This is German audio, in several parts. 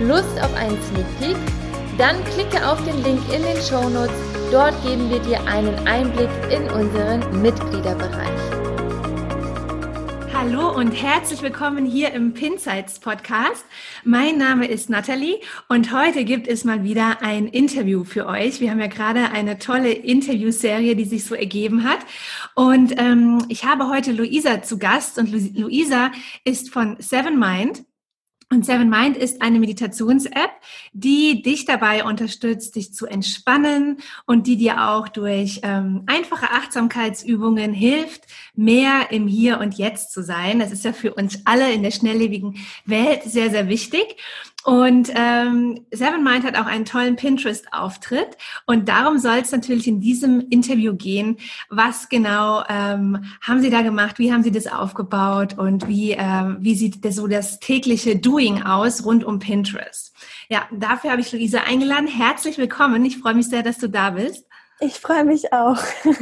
Lust auf einen Sneak Peek? Dann klicke auf den Link in den Show Notes. Dort geben wir dir einen Einblick in unseren Mitgliederbereich. Hallo und herzlich willkommen hier im Pinsights Podcast. Mein Name ist Nathalie und heute gibt es mal wieder ein Interview für euch. Wir haben ja gerade eine tolle Interviewserie, die sich so ergeben hat. Und ähm, ich habe heute Luisa zu Gast und Lu Luisa ist von Seven Mind. Und Seven Mind ist eine Meditations-App, die dich dabei unterstützt, dich zu entspannen und die dir auch durch ähm, einfache Achtsamkeitsübungen hilft, mehr im Hier und Jetzt zu sein. Das ist ja für uns alle in der schnelllebigen Welt sehr, sehr wichtig. Und ähm, Seven Mind hat auch einen tollen Pinterest-Auftritt. Und darum soll es natürlich in diesem Interview gehen. Was genau ähm, haben Sie da gemacht? Wie haben Sie das aufgebaut? Und wie, ähm, wie sieht das so das tägliche Doing aus rund um Pinterest? Ja, dafür habe ich Luisa eingeladen. Herzlich willkommen. Ich freue mich sehr, dass du da bist. Ich freue mich auch.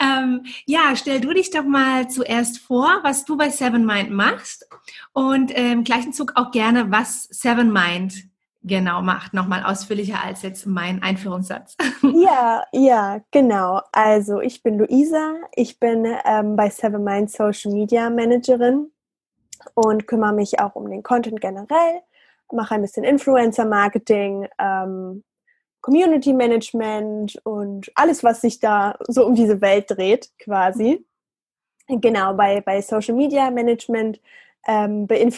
ähm, ja, stell du dich doch mal zuerst vor, was du bei Seven Mind machst und äh, im gleichen Zug auch gerne, was Seven Mind genau macht, nochmal ausführlicher als jetzt mein Einführungssatz. ja, ja, genau. Also ich bin Luisa, ich bin ähm, bei Seven Mind Social Media Managerin und kümmere mich auch um den Content generell, mache ein bisschen Influencer-Marketing, ähm, Community Management und alles, was sich da so um diese Welt dreht, quasi. Genau, bei, bei Social Media Management ähm, be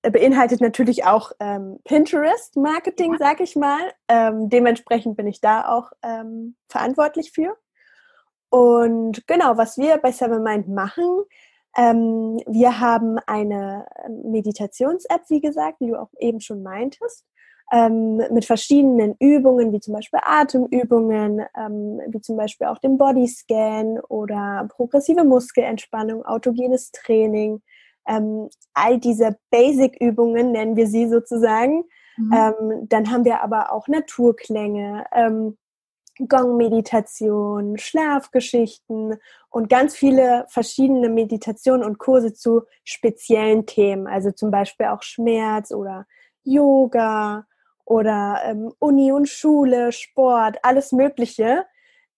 beinhaltet natürlich auch ähm, Pinterest Marketing, sag ich mal. Ähm, dementsprechend bin ich da auch ähm, verantwortlich für. Und genau, was wir bei Seven Mind machen, ähm, wir haben eine Meditations-App, wie gesagt, wie du auch eben schon meintest ähm, mit verschiedenen Übungen, wie zum Beispiel Atemübungen, ähm, wie zum Beispiel auch dem Bodyscan oder progressive Muskelentspannung, autogenes Training. Ähm, all diese Basic-Übungen nennen wir sie sozusagen. Mhm. Ähm, dann haben wir aber auch Naturklänge, ähm, Gong-Meditation, Schlafgeschichten und ganz viele verschiedene Meditationen und Kurse zu speziellen Themen, also zum Beispiel auch Schmerz oder Yoga oder ähm, Uni und Schule, Sport, alles Mögliche.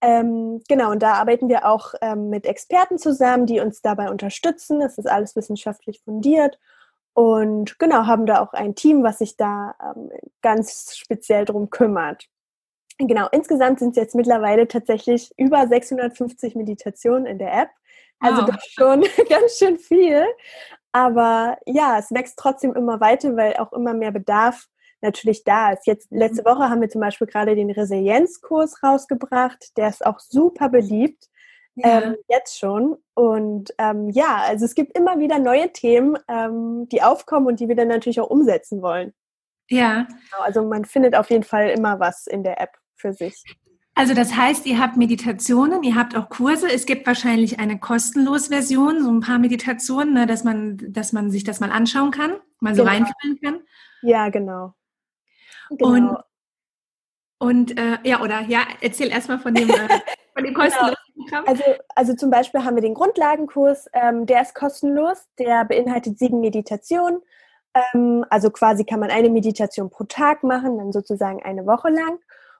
Ähm, genau, und da arbeiten wir auch ähm, mit Experten zusammen, die uns dabei unterstützen. Das ist alles wissenschaftlich fundiert. Und genau, haben da auch ein Team, was sich da ähm, ganz speziell drum kümmert. Genau, insgesamt sind es jetzt mittlerweile tatsächlich über 650 Meditationen in der App. Also wow. das schon ganz schön viel. Aber ja, es wächst trotzdem immer weiter, weil auch immer mehr Bedarf natürlich da ist. Jetzt letzte mhm. Woche haben wir zum Beispiel gerade den Resilienzkurs rausgebracht, der ist auch super beliebt. Ja. Ähm, jetzt schon. Und ähm, ja, also es gibt immer wieder neue Themen, ähm, die aufkommen und die wir dann natürlich auch umsetzen wollen. Ja. Genau, also man findet auf jeden Fall immer was in der App für sich. Also das heißt, ihr habt Meditationen, ihr habt auch Kurse. Es gibt wahrscheinlich eine kostenlose Version, so ein paar Meditationen, ne, dass man, dass man sich das mal anschauen kann, mal so genau. reinfühlen kann. Ja, genau. Genau. Und, und äh, ja, oder ja, erzähl erstmal von dem, äh, von dem kostenlosen genau. Also, also zum Beispiel haben wir den Grundlagenkurs, ähm, der ist kostenlos, der beinhaltet sieben Meditationen. Ähm, also quasi kann man eine Meditation pro Tag machen, dann sozusagen eine Woche lang.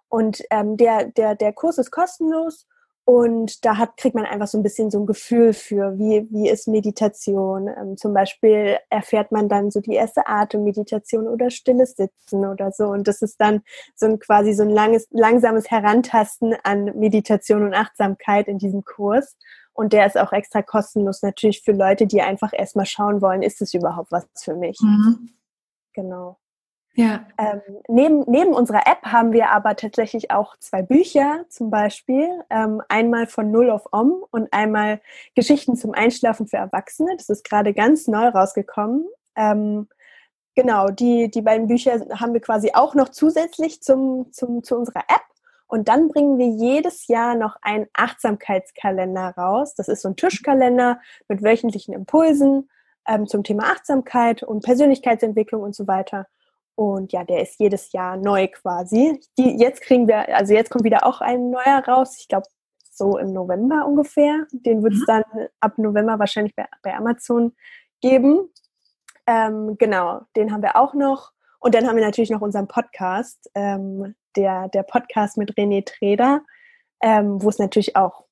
Und ähm, der, der, der Kurs ist kostenlos Und da hat, kriegt man einfach so ein bisschen so ein Gefühl für, wie, wie ist Meditation. Ähm, zum Beispiel erfährt man dann so die erste Atemmeditation oder stilles Sitzen oder so. Und das ist dann so ein quasi so ein langes, langsames Herantasten an Meditation und Achtsamkeit in diesem Kurs. Und der ist auch extra kostenlos natürlich für Leute, die einfach erstmal schauen wollen, ist es überhaupt was für mich? Mhm. Genau. Ja. Ähm, neben, neben unserer App haben wir aber tatsächlich auch zwei Bücher, zum Beispiel ähm, einmal von Null auf Om und einmal Geschichten zum Einschlafen für Erwachsene. Das ist gerade ganz neu rausgekommen. Ähm, genau, die, die beiden Bücher haben wir quasi auch noch zusätzlich zum, zum, zu unserer App. Und dann bringen wir jedes Jahr noch einen Achtsamkeitskalender raus. Das ist so ein Tischkalender mit wöchentlichen Impulsen ähm, zum Thema Achtsamkeit und Persönlichkeitsentwicklung und so weiter. Und ja, der ist jedes Jahr neu quasi. Die, jetzt kriegen wir, also jetzt kommt wieder auch ein neuer raus. Ich glaube, so im November ungefähr. Den wird es mhm. dann ab November wahrscheinlich bei, bei Amazon geben. Ähm, genau, den haben wir auch noch. Und dann haben wir natürlich noch unseren Podcast, ähm, der, der Podcast mit René Treder, ähm, wo es natürlich auch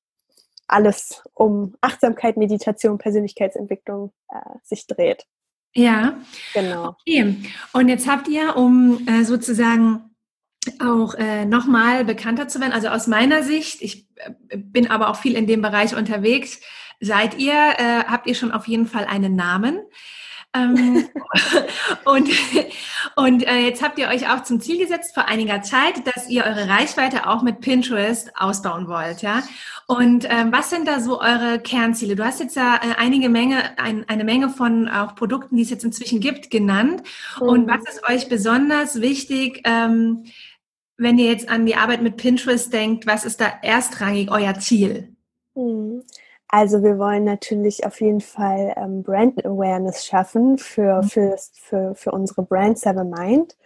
alles um Achtsamkeit, Meditation, Persönlichkeitsentwicklung äh, sich dreht. Ja, genau. Okay. Und jetzt habt ihr, um äh, sozusagen auch äh, nochmal bekannter zu werden, also aus meiner Sicht, ich äh, bin aber auch viel in dem Bereich unterwegs, seid ihr, äh, habt ihr schon auf jeden Fall einen Namen. Ähm, und und äh, jetzt habt ihr euch auch zum Ziel gesetzt vor einiger Zeit, dass ihr eure Reichweite auch mit Pinterest ausbauen wollt, ja. Und ähm, was sind da so eure Kernziele? Du hast jetzt ja äh, einige Menge, ein, eine Menge von auch Produkten, die es jetzt inzwischen gibt, genannt. Mhm. Und was ist euch besonders wichtig, ähm, wenn ihr jetzt an die Arbeit mit Pinterest denkt? Was ist da erstrangig euer Ziel? Mhm. Also wir wollen natürlich auf jeden Fall ähm, Brand Awareness schaffen für, mhm. für, für, für unsere Brand Seven Mind.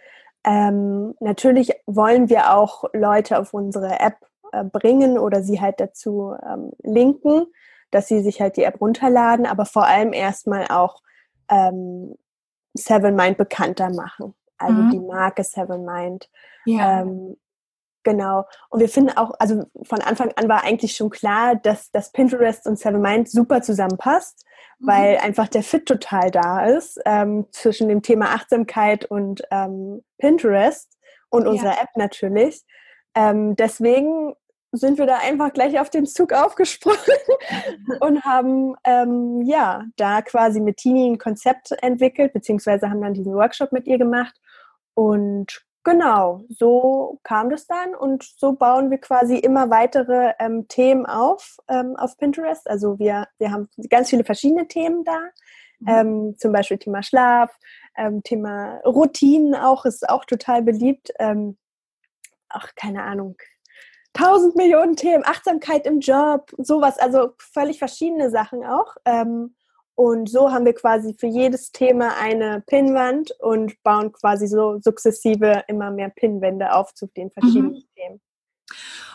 Ähm, natürlich wollen wir auch Leute auf unsere App äh, bringen oder sie halt dazu ähm, linken, dass sie sich halt die App runterladen, aber vor allem erstmal auch ähm, Seven Mind bekannter machen. Also mhm. die Marke Seven Mind. Ja. Ähm, genau. Und wir finden auch, also von Anfang an war eigentlich schon klar, dass, dass Pinterest und Seven Mind super zusammenpasst, mhm. weil einfach der Fit total da ist ähm, zwischen dem Thema Achtsamkeit und ähm, Pinterest und ja. unserer App natürlich. Ähm, deswegen sind wir da einfach gleich auf den Zug aufgesprungen und haben ähm, ja da quasi mit Tini ein Konzept entwickelt, beziehungsweise haben dann diesen Workshop mit ihr gemacht. Und genau, so kam das dann und so bauen wir quasi immer weitere ähm, Themen auf ähm, auf Pinterest. Also wir, wir haben ganz viele verschiedene Themen da. Mhm. Ähm, zum Beispiel Thema Schlaf, ähm, Thema Routinen auch, ist auch total beliebt. Ähm, ach, keine Ahnung, tausend Millionen Themen, Achtsamkeit im Job, sowas, also völlig verschiedene Sachen auch. Ähm, und so haben wir quasi für jedes Thema eine Pinnwand und bauen quasi so sukzessive immer mehr Pinnwände auf zu den verschiedenen mhm. Themen.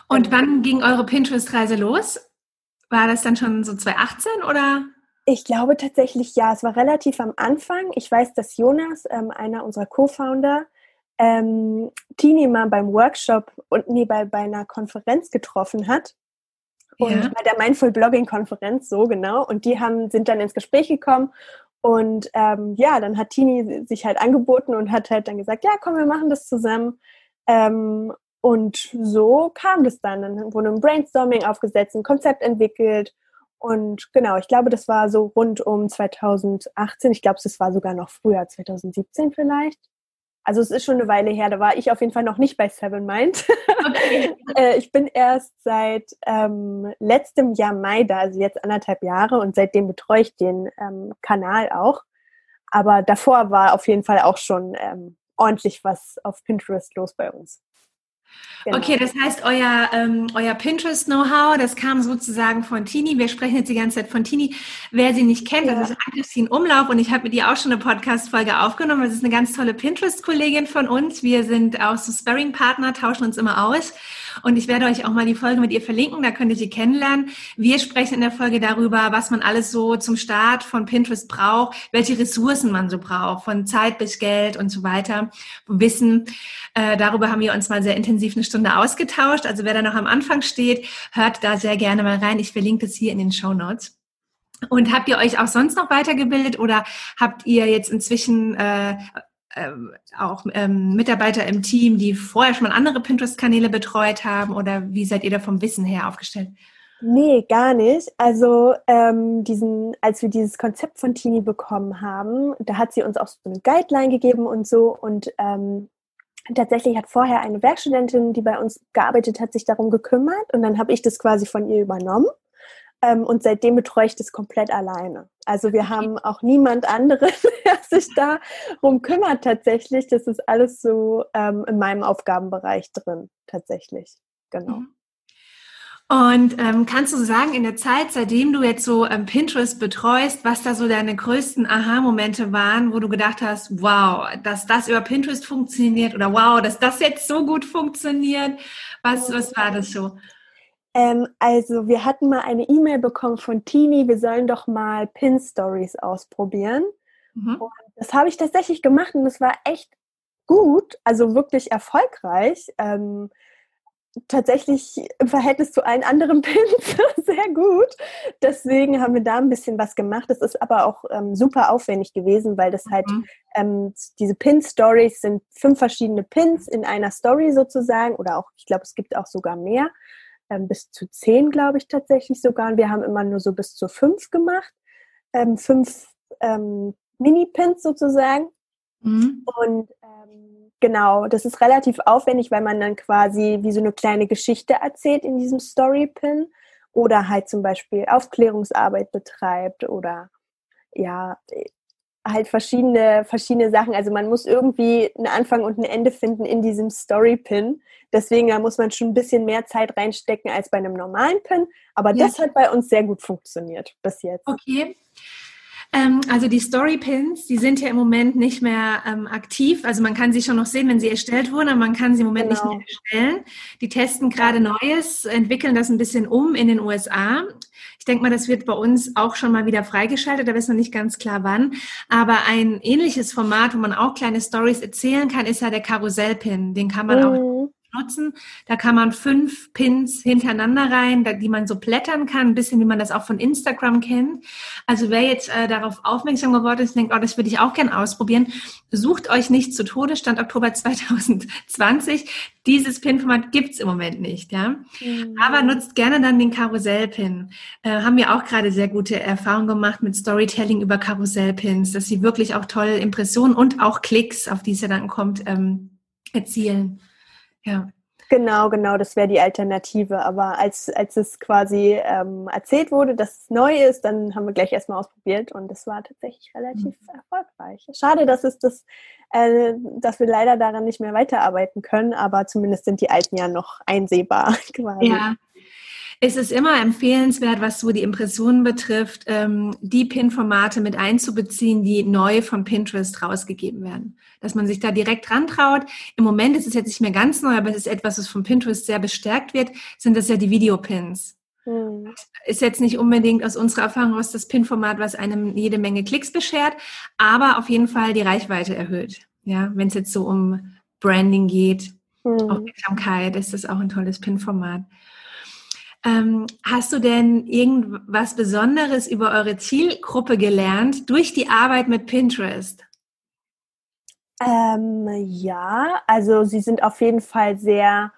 Und genau. wann ging eure Pinterest-Reise los? War das dann schon so 2018 oder? Ich glaube tatsächlich ja. Es war relativ am Anfang. Ich weiß, dass Jonas, ähm, einer unserer Co-Founder, ähm, Tini mal beim Workshop und nee, bei, bei einer Konferenz getroffen hat. Und ja. bei der Mindful Blogging Konferenz, so genau. Und die haben, sind dann ins Gespräch gekommen. Und ähm, ja, dann hat Tini sich halt angeboten und hat halt dann gesagt, ja, komm, wir machen das zusammen. Ähm, und so kam das dann. Dann wurde ein Brainstorming aufgesetzt, ein Konzept entwickelt. Und genau, ich glaube, das war so rund um 2018. Ich glaube, es war sogar noch früher, 2017 vielleicht. Also es ist schon eine Weile her, da war ich auf jeden Fall noch nicht bei Seven Mind. Okay. Äh, ich bin erst seit ähm, letztem Jahr Mai da, also jetzt anderthalb Jahre und seitdem betreue ich den ähm, Kanal auch. Aber davor war auf jeden Fall auch schon ähm, ordentlich was auf Pinterest los bei uns. Genau. Okay, das heißt, euer, ähm, euer Pinterest-Know-how, das kam sozusagen von Tini. Wir sprechen jetzt die ganze Zeit von Tini. Wer sie nicht kennt, ja. das ist Ann-Christine Umlauf und ich habe mit ihr auch schon eine Podcast-Folge aufgenommen. Das ist eine ganz tolle Pinterest-Kollegin von uns. Wir sind auch so Sparring-Partner, tauschen uns immer aus. Und ich werde euch auch mal die Folge mit ihr verlinken, da könnt ihr sie kennenlernen. Wir sprechen in der Folge darüber, was man alles so zum Start von Pinterest braucht, welche Ressourcen man so braucht, von Zeit bis Geld und so weiter, Wissen. Äh, darüber haben wir uns mal sehr intensiv eine Stunde ausgetauscht. Also wer da noch am Anfang steht, hört da sehr gerne mal rein. Ich verlinke das hier in den Show Notes. Und habt ihr euch auch sonst noch weitergebildet oder habt ihr jetzt inzwischen äh, äh, auch ähm, Mitarbeiter im Team, die vorher schon mal andere Pinterest-Kanäle betreut haben oder wie seid ihr da vom Wissen her aufgestellt? Nee, gar nicht. Also ähm, diesen, als wir dieses Konzept von Tini bekommen haben, da hat sie uns auch so eine Guideline gegeben und so. Und ähm, tatsächlich hat vorher eine Werkstudentin, die bei uns gearbeitet hat, sich darum gekümmert. Und dann habe ich das quasi von ihr übernommen. Ähm, und seitdem betreue ich das komplett alleine. Also wir haben auch niemand anderen, der sich darum kümmert tatsächlich. Das ist alles so ähm, in meinem Aufgabenbereich drin, tatsächlich. Genau. Mhm. Und ähm, kannst du sagen, in der Zeit, seitdem du jetzt so ähm, Pinterest betreust, was da so deine größten Aha-Momente waren, wo du gedacht hast, wow, dass das über Pinterest funktioniert oder wow, dass das jetzt so gut funktioniert? Was, was war das so? Ähm, also wir hatten mal eine E-Mail bekommen von Tini, wir sollen doch mal Pin-Stories ausprobieren. Mhm. Und das habe ich tatsächlich gemacht und das war echt gut, also wirklich erfolgreich. Ähm, tatsächlich im Verhältnis zu allen anderen Pins sehr gut. Deswegen haben wir da ein bisschen was gemacht. Das ist aber auch ähm, super aufwendig gewesen, weil das halt mhm. ähm, diese Pin-Stories sind fünf verschiedene Pins in einer Story sozusagen oder auch, ich glaube, es gibt auch sogar mehr ähm, bis zu zehn, glaube ich, tatsächlich sogar. Und wir haben immer nur so bis zu fünf gemacht. Ähm, fünf ähm, Mini-Pins sozusagen. Mhm. Und ähm, genau, das ist relativ aufwendig, weil man dann quasi wie so eine kleine Geschichte erzählt in diesem Story-Pin oder halt zum Beispiel Aufklärungsarbeit betreibt oder ja, halt verschiedene, verschiedene Sachen. Also man muss irgendwie einen Anfang und ein Ende finden in diesem Story-Pin. Deswegen da muss man schon ein bisschen mehr Zeit reinstecken als bei einem normalen Pin. Aber ja. das hat bei uns sehr gut funktioniert bis jetzt. Okay. Ähm, also die Story-Pins, die sind ja im Moment nicht mehr ähm, aktiv. Also man kann sie schon noch sehen, wenn sie erstellt wurden, aber man kann sie im Moment genau. nicht mehr erstellen. Die testen gerade Neues, entwickeln das ein bisschen um in den USA. Ich denke mal, das wird bei uns auch schon mal wieder freigeschaltet, da ist noch nicht ganz klar wann. Aber ein ähnliches Format, wo man auch kleine Stories erzählen kann, ist ja der Karussellpin. Den kann man mhm. auch nutzen. Da kann man fünf Pins hintereinander rein, die man so blättern kann, ein bisschen wie man das auch von Instagram kennt. Also wer jetzt äh, darauf aufmerksam geworden ist, denkt, oh, das würde ich auch gerne ausprobieren, sucht euch nicht zu Tode, Stand Oktober 2020. Dieses Pin-Format gibt's im Moment nicht, ja. Mhm. Aber nutzt gerne dann den Karussellpin. Äh, haben wir auch gerade sehr gute Erfahrungen gemacht mit Storytelling über Karussellpins, dass sie wirklich auch tolle Impressionen und auch Klicks, auf die es ja dann kommt, ähm, erzielen. Ja. Genau, genau, das wäre die Alternative. Aber als, als es quasi ähm, erzählt wurde, dass es neu ist, dann haben wir gleich erstmal ausprobiert und es war tatsächlich relativ mhm. erfolgreich. Schade, dass es das, äh, dass wir leider daran nicht mehr weiterarbeiten können, aber zumindest sind die alten ja noch einsehbar quasi. Ja, es ist immer empfehlenswert, was so die Impressionen betrifft, ähm, die PIN-Formate mit einzubeziehen, die neu von Pinterest rausgegeben werden. Dass man sich da direkt rantraut. Im Moment ist es jetzt nicht mehr ganz neu, aber es ist etwas, was von Pinterest sehr bestärkt wird, sind das ja die Videopins. Hm. Ist jetzt nicht unbedingt aus unserer Erfahrung aus das PIN-Format, was einem jede Menge Klicks beschert, aber auf jeden Fall die Reichweite erhöht. Ja, wenn es jetzt so um Branding geht, hm. Aufmerksamkeit, ist das auch ein tolles PIN-Format. Ähm, hast du denn irgendwas Besonderes über eure Zielgruppe gelernt durch die Arbeit mit Pinterest? Ähm, ja, also sie sind auf jeden Fall sehr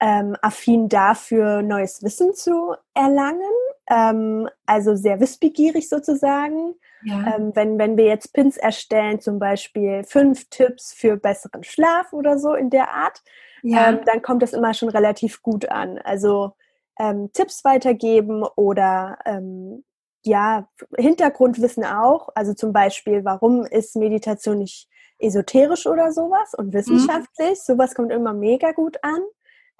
ähm, affin dafür, neues Wissen zu erlangen. Ähm, also sehr wissbegierig sozusagen. Ja. Ähm, wenn, wenn wir jetzt Pins erstellen, zum Beispiel fünf Tipps für besseren Schlaf oder so in der Art, ja. Ähm, dann kommt das immer schon relativ gut an. Also ähm, Tipps weitergeben oder ähm, ja, Hintergrundwissen auch. Also zum Beispiel, warum ist Meditation nicht esoterisch oder sowas und wissenschaftlich? Mhm. Sowas kommt immer mega gut an.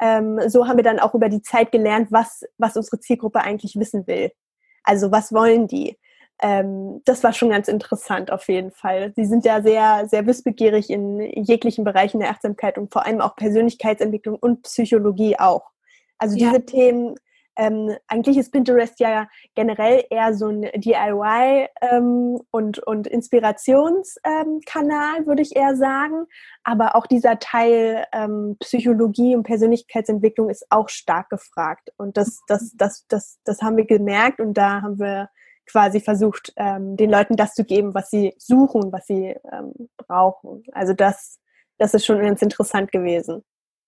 Ähm, so haben wir dann auch über die Zeit gelernt, was, was unsere Zielgruppe eigentlich wissen will. Also was wollen die? Ähm, das war schon ganz interessant auf jeden Fall. Sie sind ja sehr, sehr wissbegierig in jeglichen Bereichen der Achtsamkeit und vor allem auch Persönlichkeitsentwicklung und Psychologie auch. Also diese ja. Themen, ähm, eigentlich ist Pinterest ja generell eher so ein DIY ähm, und, und Inspirationskanal, ähm, würde ich eher sagen. Aber auch dieser Teil ähm, Psychologie und Persönlichkeitsentwicklung ist auch stark gefragt. Und das, das, das, das, das haben wir gemerkt und da haben wir quasi versucht, ähm, den Leuten das zu geben, was sie suchen, was sie ähm, brauchen. Also das, das ist schon ganz interessant gewesen.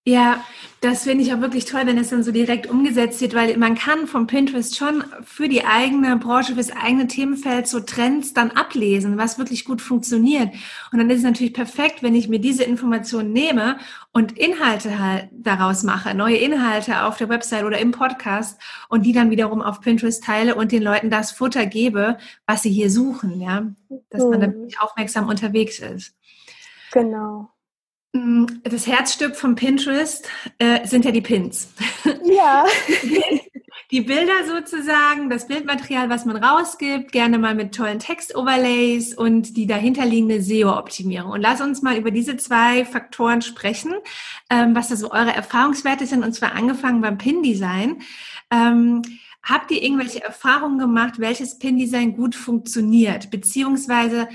Ja, das finde ich auch wirklich toll, wenn es dann so direkt umgesetzt wird, weil man kann vom Pinterest schon für die eigene Branche, für das eigene Themenfeld so Trends dann ablesen, was wirklich gut funktioniert. Und dann ist es natürlich perfekt, wenn ich mir diese Informationen nehme und Inhalte halt daraus mache, neue Inhalte auf der Website oder im Podcast und die dann wiederum auf Pinterest teile und den Leuten das Futter gebe, was sie hier suchen, ja, dass man dann mhm. aufmerksam unterwegs ist. Genau. Mm, das Herzstück von Pinterest äh, sind ja die Pins. Ja. Die Bilder sozusagen, das Bildmaterial, was man rausgibt, gerne mal mit tollen Text-Overlays und die dahinterliegende SEO-Optimierung. Und lass uns mal über diese zwei Faktoren sprechen, ähm, was da so eure Erfahrungswerte sind, und zwar angefangen beim Pin-Design. Ähm, habt ihr irgendwelche Erfahrungen gemacht, welches Pin-Design gut funktioniert? Beziehungsweise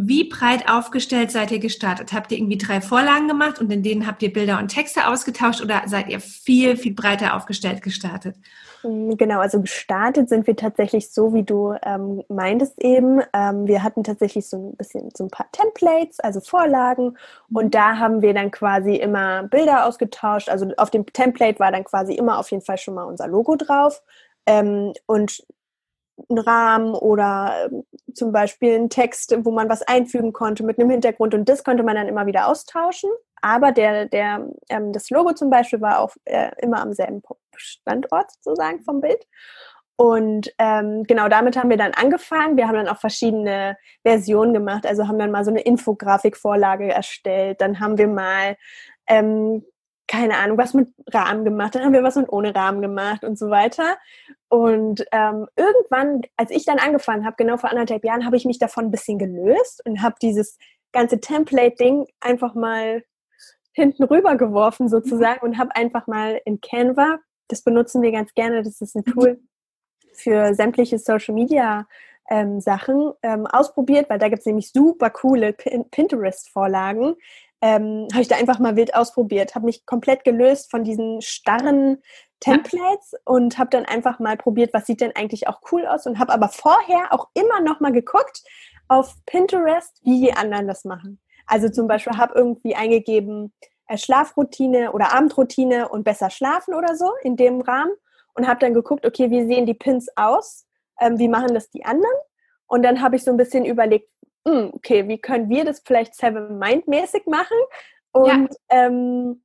wie breit aufgestellt seid ihr gestartet? Habt ihr irgendwie drei Vorlagen gemacht und in denen habt ihr Bilder und Texte ausgetauscht oder seid ihr viel, viel breiter aufgestellt gestartet? Mm, genau, also gestartet sind wir tatsächlich so, wie du ähm, meintest eben. Ähm, wir hatten tatsächlich so ein bisschen so ein paar Templates, also Vorlagen und mhm. da haben wir dann quasi immer Bilder ausgetauscht. Also auf dem Template war dann quasi immer auf jeden Fall schon mal unser Logo drauf. Ähm, und einen Rahmen oder ähm, zum Beispiel einen Text, wo man was einfügen konnte mit einem Hintergrund und das konnte man dann immer wieder austauschen. Aber der, der, ähm, das Logo zum Beispiel war auch äh, immer am selben Standort sozusagen vom Bild. Und ähm, genau damit haben wir dann angefangen. Wir haben dann auch verschiedene Versionen gemacht. Also haben dann mal so eine Infografikvorlage erstellt. Dann haben wir mal ähm, keine Ahnung, was mit Rahmen gemacht, dann haben wir was mit ohne Rahmen gemacht und so weiter. Und ähm, irgendwann, als ich dann angefangen habe, genau vor anderthalb Jahren, habe ich mich davon ein bisschen gelöst und habe dieses ganze Template-Ding einfach mal hinten rüber geworfen sozusagen und habe einfach mal in Canva, das benutzen wir ganz gerne, das ist ein mhm. Tool für sämtliche Social-Media ähm, Sachen ähm, ausprobiert, weil da gibt es nämlich super coole Pinterest-Vorlagen, ähm, habe ich da einfach mal wild ausprobiert, habe mich komplett gelöst von diesen starren Templates und habe dann einfach mal probiert, was sieht denn eigentlich auch cool aus und habe aber vorher auch immer noch mal geguckt auf Pinterest, wie die anderen das machen. Also zum Beispiel habe irgendwie eingegeben äh, Schlafroutine oder Abendroutine und besser schlafen oder so in dem Rahmen und habe dann geguckt, okay, wie sehen die Pins aus, ähm, wie machen das die anderen und dann habe ich so ein bisschen überlegt, okay, wie können wir das vielleicht Seven Mind mäßig machen? Und ja. ähm,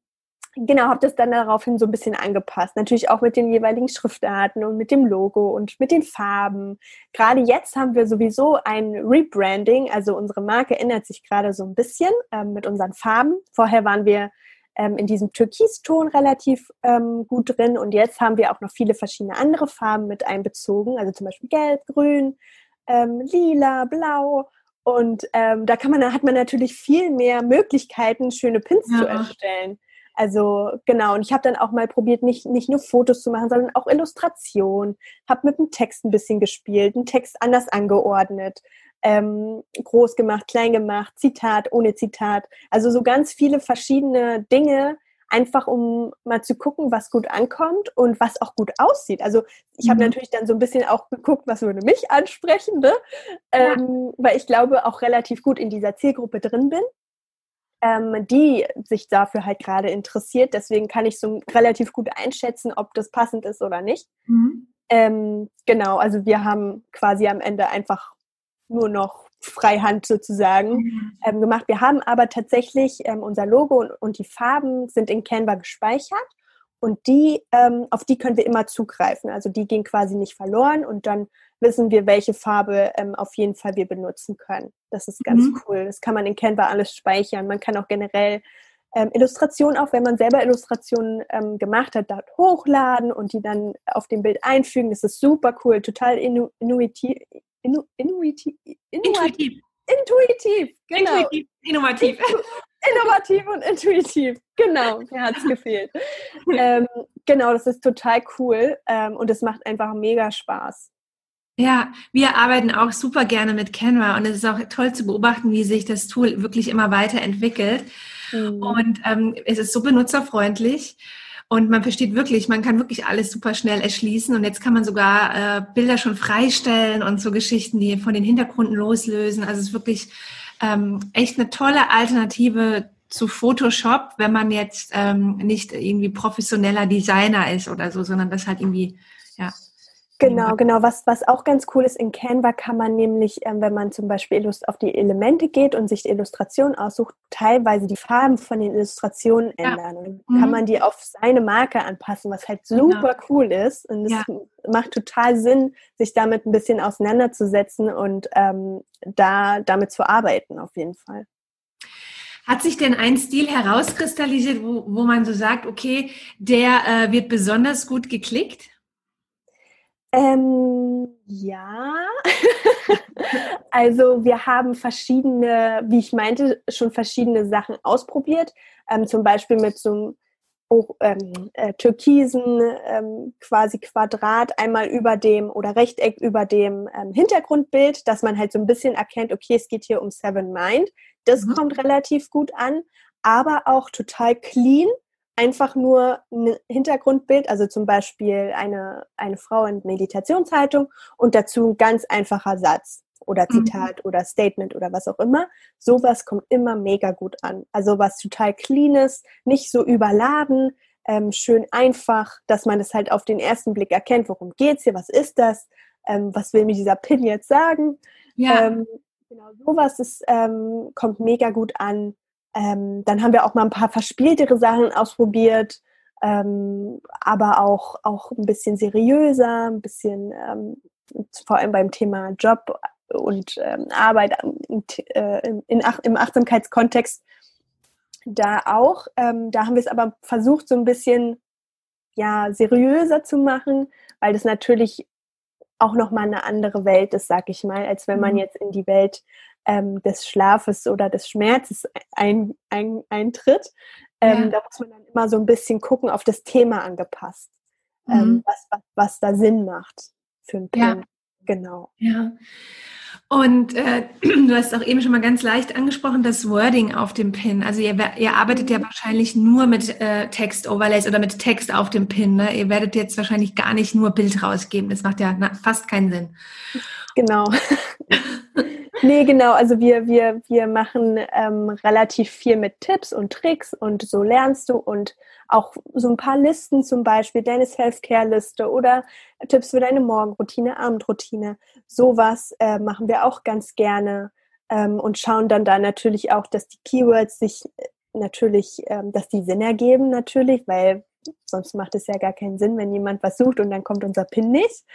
genau, habe das dann daraufhin so ein bisschen angepasst. Natürlich auch mit den jeweiligen Schriftarten und mit dem Logo und mit den Farben. Gerade jetzt haben wir sowieso ein Rebranding, also unsere Marke ändert sich gerade so ein bisschen ähm, mit unseren Farben. Vorher waren wir ähm, in diesem Türkiston relativ ähm, gut drin und jetzt haben wir auch noch viele verschiedene andere Farben mit einbezogen, also zum Beispiel Gelb, Grün, ähm, Lila, Blau und ähm, da kann man, hat man natürlich viel mehr Möglichkeiten, schöne Pins ja. zu erstellen. Also genau, und ich habe dann auch mal probiert, nicht, nicht nur Fotos zu machen, sondern auch Illustration. Habe mit dem Text ein bisschen gespielt, einen Text anders angeordnet, ähm, groß gemacht, klein gemacht, Zitat, ohne Zitat. Also so ganz viele verschiedene Dinge, einfach um mal zu gucken, was gut ankommt und was auch gut aussieht. Also ich habe mhm. natürlich dann so ein bisschen auch geguckt, was würde mich ansprechen, ne? Ja. Ähm, weil ich glaube auch relativ gut in dieser Zielgruppe drin bin, ähm, die sich dafür halt gerade interessiert. Deswegen kann ich so relativ gut einschätzen, ob das passend ist oder nicht. Mhm. Ähm, genau, also wir haben quasi am Ende einfach nur noch Freihand sozusagen mhm. ähm, gemacht. Wir haben aber tatsächlich ähm, unser Logo und, und, die Farben sind in Canva gespeichert und die, ähm, auf die können wir immer zugreifen. Also die gehen quasi nicht verloren und dann wissen wir, welche Farbe ähm, auf jeden Fall wir benutzen können. Das ist ganz mhm. cool. Das kann man in Canva alles speichern. Man kann auch generell ähm, Illustrationen, auch wenn man selber Illustrationen ähm, gemacht hat, dort hochladen und die dann auf dem Bild einfügen. Das ist super cool, total intuitiv, Innu, intuitiv, intuitiv. Intuitiv, genau. Intuitiv, innovativ. Innovativ und intuitiv, genau. Mir hat es gefehlt. ähm, genau, das ist total cool ähm, und es macht einfach mega Spaß. Ja, wir arbeiten auch super gerne mit Canva und es ist auch toll zu beobachten, wie sich das Tool wirklich immer weiterentwickelt. Mhm. Und ähm, es ist so benutzerfreundlich und man versteht wirklich, man kann wirklich alles super schnell erschließen und jetzt kann man sogar äh, Bilder schon freistellen und so Geschichten, die von den Hintergründen loslösen. Also es ist wirklich ähm, echt eine tolle Alternative zu Photoshop, wenn man jetzt ähm, nicht irgendwie professioneller Designer ist oder so, sondern das halt irgendwie, ja. Genau, genau. Was, was auch ganz cool ist, in Canva kann man nämlich, ähm, wenn man zum Beispiel auf die Elemente geht und sich die Illustration aussucht, teilweise die Farben von den Illustrationen ja. ändern. Und mhm. kann man die auf seine Marke anpassen, was halt genau. super genau. cool ist. Und es ja. macht total Sinn, sich damit ein bisschen auseinanderzusetzen und ähm, da damit zu arbeiten, auf jeden Fall. Hat sich denn ein Stil herauskristallisiert, wo, wo man so sagt, okay, der äh, wird besonders gut geklickt? Ähm, ja, also wir haben verschiedene, wie ich meinte, schon verschiedene Sachen ausprobiert. Ähm, zum Beispiel mit so einem ähm, äh, türkisen ähm, quasi Quadrat einmal über dem oder Rechteck über dem ähm, Hintergrundbild, dass man halt so ein bisschen erkennt, okay, es geht hier um Seven Mind. Das mhm. kommt relativ gut an, aber auch total clean. Einfach nur ein Hintergrundbild, also zum Beispiel eine, eine Frau in Meditationshaltung und dazu ein ganz einfacher Satz oder mhm. Zitat mhm. oder Statement oder was auch immer. Sowas kommt immer mega gut an. Also was total clean ist, nicht so überladen, ähm, schön einfach, dass man es halt auf den ersten Blick erkennt, worum geht's hier, was ist das, ähm, was will mir dieser Pin jetzt sagen. Ja. Ähm, Genau, sowas ist, ähm, kommt mega gut an. Ähm, dann haben wir auch mal ein paar verspieltere Sachen ausprobiert, ähm, aber auch, auch ein bisschen seriöser, ein bisschen ähm, vor allem beim Thema Job und ähm, Arbeit äh, in, in, im Achtsamkeitskontext da auch. Ähm, da haben wir es aber versucht, so ein bisschen ja, seriöser zu machen, weil das natürlich auch nochmal eine andere Welt ist, sag ich mal, als wenn man mhm. jetzt in die Welt ähm, des Schlafes oder des Schmerzes ein, ein, eintritt. Ähm, ja. Da muss man dann immer so ein bisschen gucken, auf das Thema angepasst, ähm, mhm. was, was, was, da Sinn macht für ein Pin. Ja. Genau. Ja. Und äh, du hast auch eben schon mal ganz leicht angesprochen, das Wording auf dem Pin. Also ihr, ihr arbeitet ja wahrscheinlich nur mit äh, Text-Overlays oder mit Text auf dem Pin. Ne? Ihr werdet jetzt wahrscheinlich gar nicht nur Bild rausgeben. Das macht ja fast keinen Sinn. Genau. nee, genau. Also wir, wir, wir machen ähm, relativ viel mit Tipps und Tricks und so lernst du und auch so ein paar Listen zum Beispiel, deine Self-Care-Liste oder Tipps für deine Morgenroutine, Abendroutine. Sowas äh, machen wir auch ganz gerne ähm, und schauen dann da natürlich auch, dass die Keywords sich äh, natürlich, ähm, dass die Sinn ergeben natürlich, weil sonst macht es ja gar keinen Sinn, wenn jemand was sucht und dann kommt unser Pin nicht.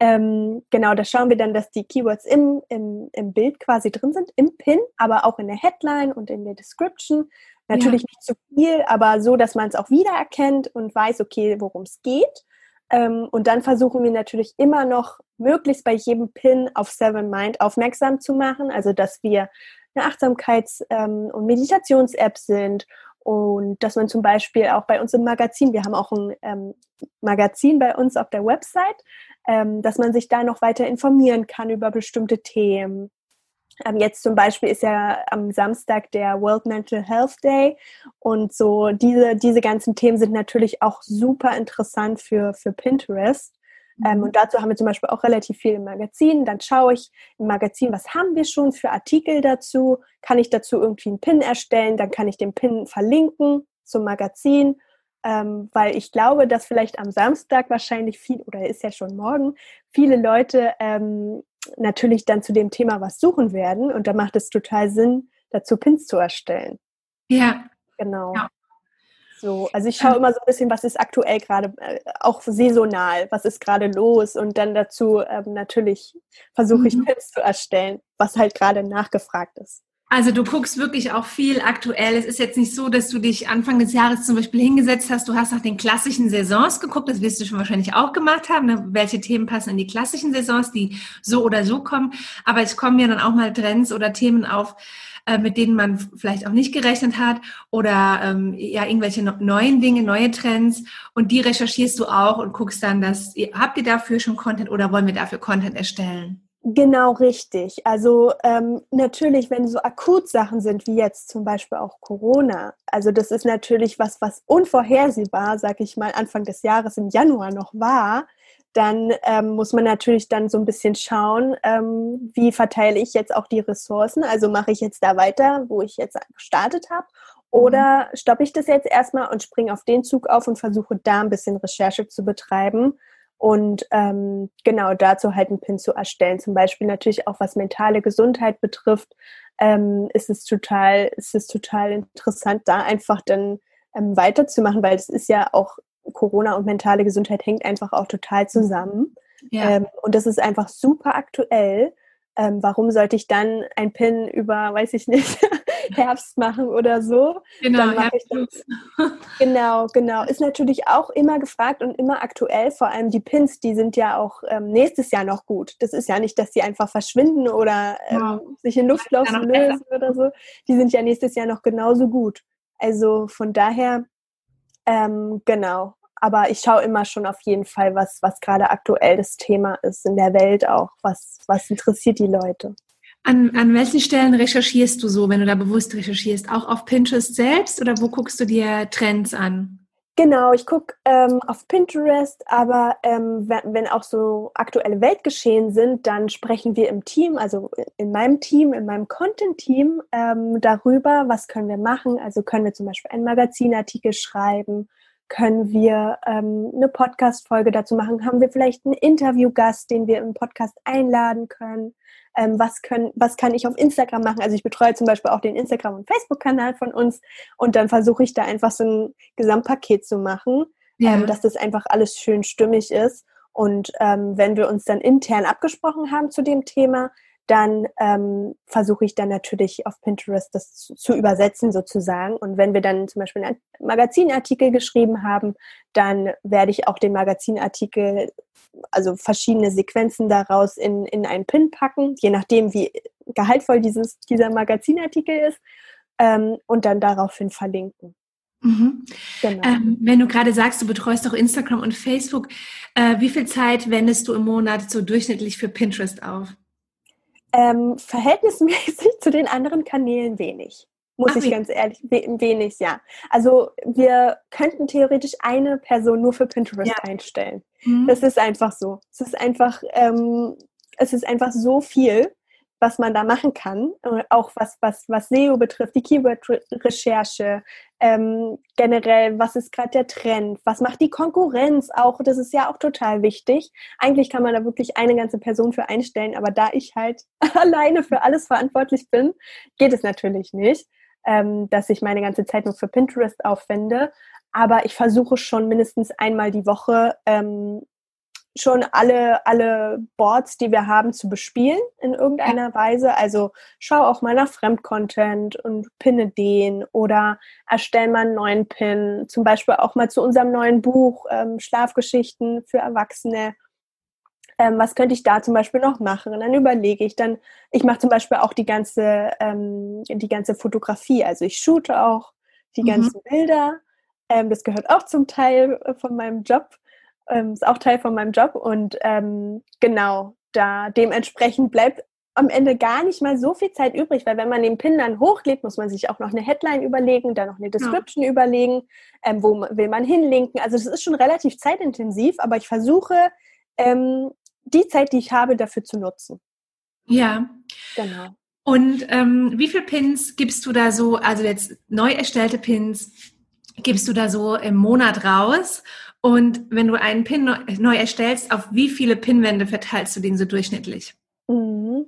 Ähm, genau, da schauen wir dann, dass die Keywords im, im, im Bild quasi drin sind, im Pin, aber auch in der Headline und in der Description. Natürlich ja. nicht zu viel, aber so, dass man es auch wiedererkennt und weiß, okay, worum es geht. Ähm, und dann versuchen wir natürlich immer noch, möglichst bei jedem Pin auf Seven Mind aufmerksam zu machen. Also, dass wir eine Achtsamkeits- ähm, und Meditations-App sind und dass man zum Beispiel auch bei uns im Magazin, wir haben auch ein ähm, Magazin bei uns auf der Website, ähm, dass man sich da noch weiter informieren kann über bestimmte Themen. Ähm, jetzt zum Beispiel ist ja am Samstag der World Mental Health Day und so diese, diese ganzen Themen sind natürlich auch super interessant für, für Pinterest. Ähm, mhm. und dazu haben wir zum Beispiel auch relativ viel im Magazin. Dann schaue ich im Magazin, was haben wir schon für Artikel dazu? Kann ich dazu irgendwie einen Pin erstellen? Dann kann ich den Pin verlinken zum Magazin ähm, weil ich glaube, dass vielleicht am Samstag wahrscheinlich viel, oder ist ja schon morgen, viele Leute ähm, natürlich dann zu dem Thema was suchen werden und da macht es total Sinn, dazu Pins zu erstellen. Ja. Genau. Ja. So, also ich schaue immer so ein bisschen, was ist aktuell gerade, äh, auch saisonal, was ist gerade los und dann dazu ähm, natürlich versuche ich mhm. Pins zu erstellen, was halt gerade nachgefragt ist. Also du guckst wirklich auch viel aktuell. Es ist jetzt nicht so, dass du dich Anfang des Jahres zum Beispiel hingesetzt hast, du hast nach den klassischen Saisons geguckt, das wirst du schon wahrscheinlich auch gemacht haben, ne? welche Themen passen in die klassischen Saisons, die so oder so kommen. Aber es kommen ja dann auch mal Trends oder Themen auf, äh, mit denen man vielleicht auch nicht gerechnet hat oder ähm, ja irgendwelche neuen Dinge, neue Trends und die recherchierst du auch und guckst dann, dass habt ihr dafür schon Content oder wollen wir dafür Content erstellen? Genau richtig. Also ähm, natürlich, wenn so Akutsachen sind wie jetzt zum Beispiel auch Corona, also das ist natürlich was, was unvorhersehbar, sag ich mal, Anfang des Jahres im Januar noch war, dann ähm, muss man natürlich dann so ein bisschen schauen, ähm, wie verteile ich jetzt auch die Ressourcen. Also mache ich jetzt da weiter, wo ich jetzt gestartet habe, oder mhm. stoppe ich das jetzt erstmal und springe auf den Zug auf und versuche da ein bisschen Recherche zu betreiben und ähm, genau dazu halt einen Pin zu erstellen. Zum Beispiel natürlich auch was mentale Gesundheit betrifft, ähm, ist es total, ist es total interessant, da einfach dann ähm, weiterzumachen, weil es ist ja auch Corona und mentale Gesundheit hängt einfach auch total zusammen. Ja. Ähm, und das ist einfach super aktuell ähm, warum sollte ich dann ein Pin über, weiß ich nicht, Herbst machen oder so? Genau, das. genau, genau. Ist natürlich auch immer gefragt und immer aktuell. Vor allem die Pins, die sind ja auch ähm, nächstes Jahr noch gut. Das ist ja nicht, dass die einfach verschwinden oder ähm, wow. sich in Luftlauf lösen oder so. Die sind ja nächstes Jahr noch genauso gut. Also von daher, ähm, genau aber ich schaue immer schon auf jeden Fall, was, was gerade aktuell das Thema ist in der Welt auch. Was, was interessiert die Leute? An, an welchen Stellen recherchierst du so, wenn du da bewusst recherchierst? Auch auf Pinterest selbst oder wo guckst du dir Trends an? Genau, ich gucke ähm, auf Pinterest, aber ähm, wenn, wenn, auch so aktuelle Weltgeschehen sind, dann sprechen wir im Team, also in meinem Team, in meinem Content-Team ähm, darüber, was können wir machen. Also können wir zum Beispiel einen Magazinartikel schreiben können wir ähm, eine Podcast-Folge dazu machen? Haben wir vielleicht einen Interviewgast, den wir im Podcast einladen können? Ähm, was, können, was kann ich auf Instagram machen? Also ich betreue zum Beispiel auch den Instagram- und Facebook-Kanal von uns und dann versuche ich da einfach so ein Gesamtpaket zu machen, ja. ähm, dass das einfach alles schön stimmig ist. Und ähm, wenn wir uns dann intern abgesprochen haben zu dem Thema, dann ähm, versuche ich dann natürlich auf Pinterest das zu, zu, übersetzen sozusagen. Und wenn wir dann zum Beispiel einen Magazinartikel geschrieben haben, dann werde ich auch den Magazinartikel, also verschiedene Sequenzen daraus in, in einen Pin packen, je nachdem, wie gehaltvoll dieses, dieser Magazinartikel ist, ähm, und dann daraufhin verlinken. Mhm. Genau. Ähm, wenn du gerade sagst, du betreust auch Instagram und Facebook, äh, wie viel Zeit wendest du im Monat so durchschnittlich für Pinterest auf? Ähm, verhältnismäßig zu den anderen Kanälen wenig. Muss Ach, ich wie? ganz ehrlich, wenig, ja. Also wir könnten theoretisch eine Person nur für Pinterest ja. einstellen. Mhm. Das ist einfach so. Es ist einfach, ähm, es ist einfach so viel was man da machen kann, äh, auch was, was, was SEO betrifft, die Keyword-Recherche, ähm, generell, was ist gerade der Trend, was macht die Konkurrenz auch, das ist ja auch total wichtig. Eigentlich kann man da wirklich eine ganze Person für einstellen, aber da ich halt alleine für alles verantwortlich bin, geht es natürlich nicht, ähm, dass ich meine ganze Zeit nur für Pinterest aufwende. Aber ich versuche schon mindestens einmal die Woche ähm, schon alle, alle Boards, die wir haben, zu bespielen in irgendeiner ja. Weise. Also schau auch mal nach Fremdcontent und pinne den oder erstell mal einen neuen Pin. Zum Beispiel auch mal zu unserem neuen Buch ähm, Schlafgeschichten für Erwachsene. Ähm, was könnte ich da zum Beispiel noch machen? Und dann überlege ich dann, ich mache zum Beispiel auch die ganze, ähm, die ganze Fotografie. Also ich shoote auch die mhm. ganzen Bilder. Ähm, das gehört auch zum Teil äh, von meinem Job. Ähm, ist auch Teil von meinem Job und ähm, genau, da dementsprechend bleibt am Ende gar nicht mal so viel Zeit übrig, weil wenn man den Pin dann hochlädt, muss man sich auch noch eine Headline überlegen, dann noch eine Description ja. überlegen, ähm, wo will man hinlinken. Also das ist schon relativ zeitintensiv, aber ich versuche ähm, die Zeit, die ich habe, dafür zu nutzen. Ja. Genau. Und ähm, wie viele Pins gibst du da so, also jetzt neu erstellte Pins, gibst du da so im Monat raus? Und wenn du einen Pin neu erstellst, auf wie viele Pinwände verteilst du den so durchschnittlich? Mhm.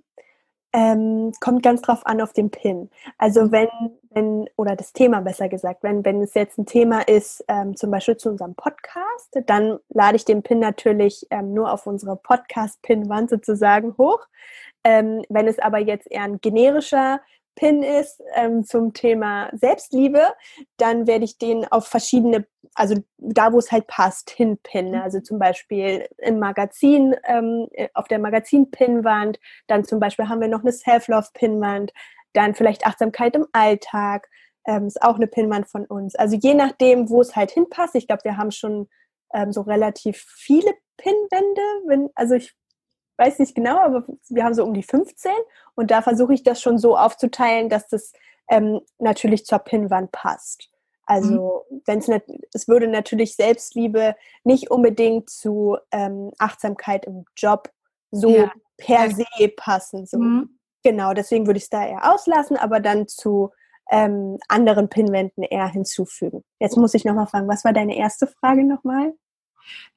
Ähm, kommt ganz drauf an auf den Pin. Also mhm. wenn, wenn, oder das Thema besser gesagt, wenn, wenn es jetzt ein Thema ist, ähm, zum Beispiel zu unserem Podcast, dann lade ich den Pin natürlich ähm, nur auf unsere Podcast-Pinwand sozusagen hoch. Ähm, wenn es aber jetzt eher ein generischer Pin ist ähm, zum Thema Selbstliebe, dann werde ich den auf verschiedene, also da, wo es halt passt, hinpinnen. Mhm. Also zum Beispiel im Magazin, ähm, auf der Magazin-Pinwand. Dann zum Beispiel haben wir noch eine Self-Love-Pinwand. Dann vielleicht Achtsamkeit im Alltag, ähm, ist auch eine Pinwand von uns. Also je nachdem, wo es halt hinpasst. Ich glaube, wir haben schon ähm, so relativ viele Pinwände. Wenn, also ich weiß nicht genau, aber wir haben so um die 15 und da versuche ich das schon so aufzuteilen, dass das ähm, natürlich zur Pinnwand passt. Also mhm. wenn es es würde natürlich Selbstliebe nicht unbedingt zu ähm, Achtsamkeit im Job so ja. per se passen. So. Mhm. Genau, deswegen würde ich es da eher auslassen, aber dann zu ähm, anderen Pinwänden eher hinzufügen. Jetzt muss ich nochmal fragen, was war deine erste Frage nochmal?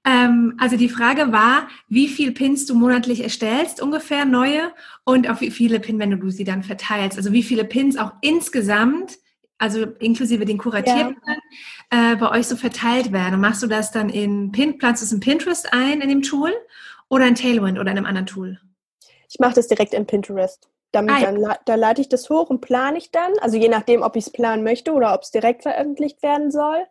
Ähm, also die Frage war, wie viel Pins du monatlich erstellst, ungefähr neue, und auf wie viele Pinwände du sie dann verteilst. Also wie viele Pins auch insgesamt, also inklusive den kuratierten, ja. äh, bei euch so verteilt werden. Und machst du das dann in Pin, planst du es in Pinterest ein, in dem Tool, oder in Tailwind oder in einem anderen Tool? Ich mache das direkt in Pinterest. Damit ah, dann, da lade ich das hoch und plane ich dann. Also je nachdem, ob ich es planen möchte oder ob es direkt veröffentlicht werden soll.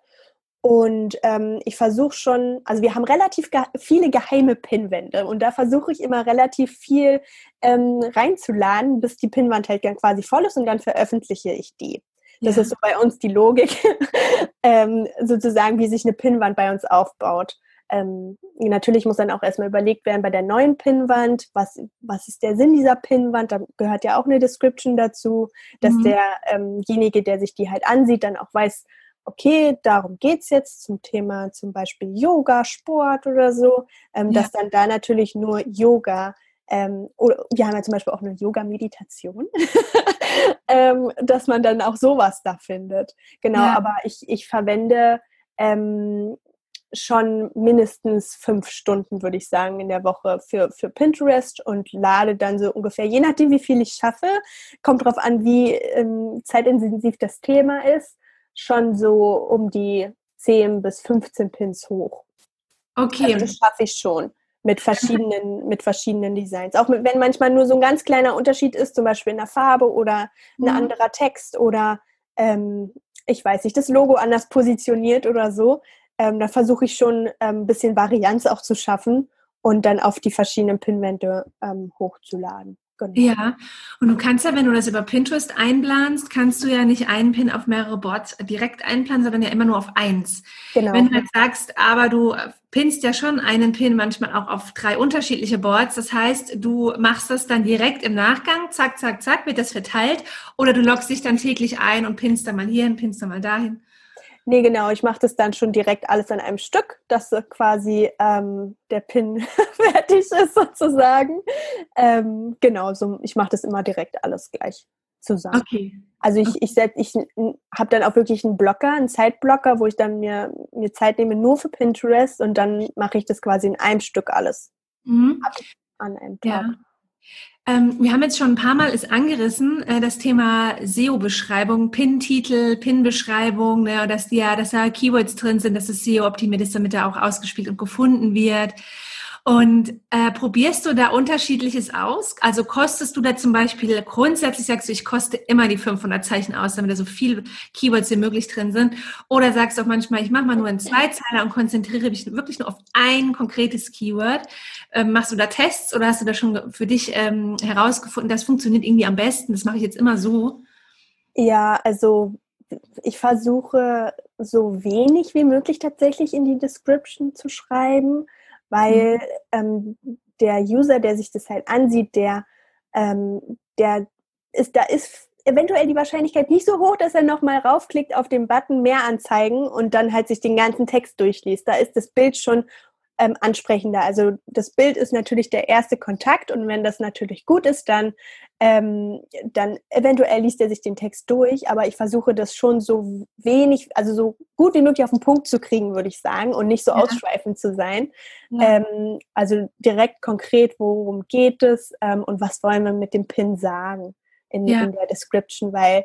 Und ähm, ich versuche schon, also wir haben relativ ge viele geheime Pinwände und da versuche ich immer relativ viel ähm, reinzuladen, bis die Pinwand halt dann quasi voll ist und dann veröffentliche ich die. Das ja. ist so bei uns die Logik, ähm, sozusagen, wie sich eine Pinwand bei uns aufbaut. Ähm, natürlich muss dann auch erstmal überlegt werden bei der neuen Pinnwand, was, was ist der Sinn dieser Pinnwand? Da gehört ja auch eine Description dazu, dass mhm. derjenige, der sich die halt ansieht, dann auch weiß, okay, darum geht es jetzt zum Thema zum Beispiel Yoga, Sport oder so, ähm, ja. dass dann da natürlich nur Yoga, ähm, oder wir haben ja zum Beispiel auch eine Yoga-Meditation, ähm, dass man dann auch sowas da findet. Genau, ja. aber ich, ich verwende ähm, schon mindestens fünf Stunden, würde ich sagen, in der Woche für, für Pinterest und lade dann so ungefähr, je nachdem, wie viel ich schaffe, kommt darauf an, wie ähm, zeitintensiv das Thema ist, schon so um die 10 bis 15 Pins hoch. Okay. Also das schaffe ich schon mit verschiedenen, mit verschiedenen Designs. Auch mit, wenn manchmal nur so ein ganz kleiner Unterschied ist, zum Beispiel in der Farbe oder ein mhm. anderer Text oder ähm, ich weiß nicht, das Logo anders positioniert oder so. Ähm, da versuche ich schon ein ähm, bisschen Varianz auch zu schaffen und dann auf die verschiedenen Pinwände ähm, hochzuladen. Genau. Ja, und du kannst ja, wenn du das über Pinterest einplanst, kannst du ja nicht einen Pin auf mehrere Boards direkt einplanen, sondern ja immer nur auf eins. Genau. Wenn du jetzt sagst, aber du pinst ja schon einen Pin manchmal auch auf drei unterschiedliche Boards, das heißt, du machst das dann direkt im Nachgang, zack, zack, zack, wird das verteilt, oder du loggst dich dann täglich ein und pinst dann mal hierhin, pinst dann mal dahin. Nee, genau. Ich mache das dann schon direkt alles an einem Stück, dass quasi ähm, der Pin fertig ist sozusagen. Ähm, genau, so, ich mache das immer direkt alles gleich zusammen. Okay. Also ich, ich, ich habe dann auch wirklich einen Blocker, einen Zeitblocker, wo ich dann mir, mir Zeit nehme nur für Pinterest und dann mache ich das quasi in einem Stück alles. Mhm. An einem Tag. Ja. Ähm, wir haben jetzt schon ein paar Mal ist angerissen, äh, das Thema SEO-Beschreibung, Pin-Titel, Pin-Beschreibung, ne, dass, ja, dass da Keywords drin sind, dass es SEO optimiert ist, damit er auch ausgespielt und gefunden wird. Und äh, probierst du da unterschiedliches aus? Also kostest du da zum Beispiel, grundsätzlich sagst du, ich koste immer die 500 Zeichen aus, damit da so viele Keywords wie möglich drin sind. Oder sagst du auch manchmal, ich mache mal nur einen Zweizeiler und konzentriere mich wirklich nur auf ein konkretes Keyword. Ähm, machst du da Tests oder hast du da schon für dich ähm, herausgefunden, das funktioniert irgendwie am besten? Das mache ich jetzt immer so. Ja, also ich versuche so wenig wie möglich tatsächlich in die Description zu schreiben weil mhm. ähm, der User, der sich das halt ansieht, der, ähm, der ist, da ist eventuell die Wahrscheinlichkeit nicht so hoch, dass er nochmal raufklickt auf den Button mehr anzeigen und dann halt sich den ganzen Text durchliest. Da ist das Bild schon ähm, ansprechender. Also das Bild ist natürlich der erste Kontakt und wenn das natürlich gut ist, dann, ähm, dann eventuell liest er sich den Text durch, aber ich versuche das schon so wenig, also so gut wie möglich auf den Punkt zu kriegen, würde ich sagen, und nicht so ja. ausschweifend zu sein. Ja. Ähm, also direkt konkret, worum geht es ähm, und was wollen wir mit dem Pin sagen in, ja. in der Description, weil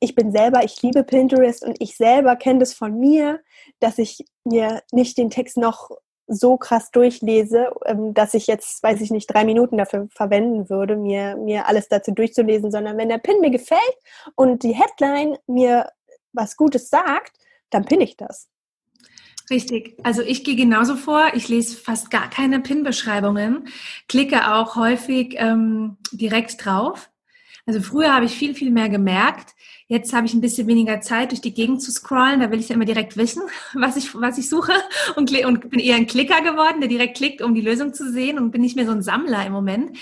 ich bin selber, ich liebe Pinterest und ich selber kenne das von mir, dass ich mir nicht den Text noch so krass durchlese, ähm, dass ich jetzt, weiß ich nicht, drei Minuten dafür verwenden würde, mir, mir alles dazu durchzulesen, sondern wenn der Pin mir gefällt und die Headline mir was Gutes sagt, dann pin ich das. Richtig. Also ich gehe genauso vor. Ich lese fast gar keine Pin-Beschreibungen, klicke auch häufig ähm, direkt drauf Also früher habe ich viel, viel mehr gemerkt. Jetzt habe ich ein bisschen weniger Zeit, durch die Gegend zu scrollen. Da will ich ja immer direkt wissen, was ich, was ich suche und, und bin eher ein Klicker geworden, der direkt klickt, um die Lösung zu sehen und bin nicht mehr so ein Sammler im Moment.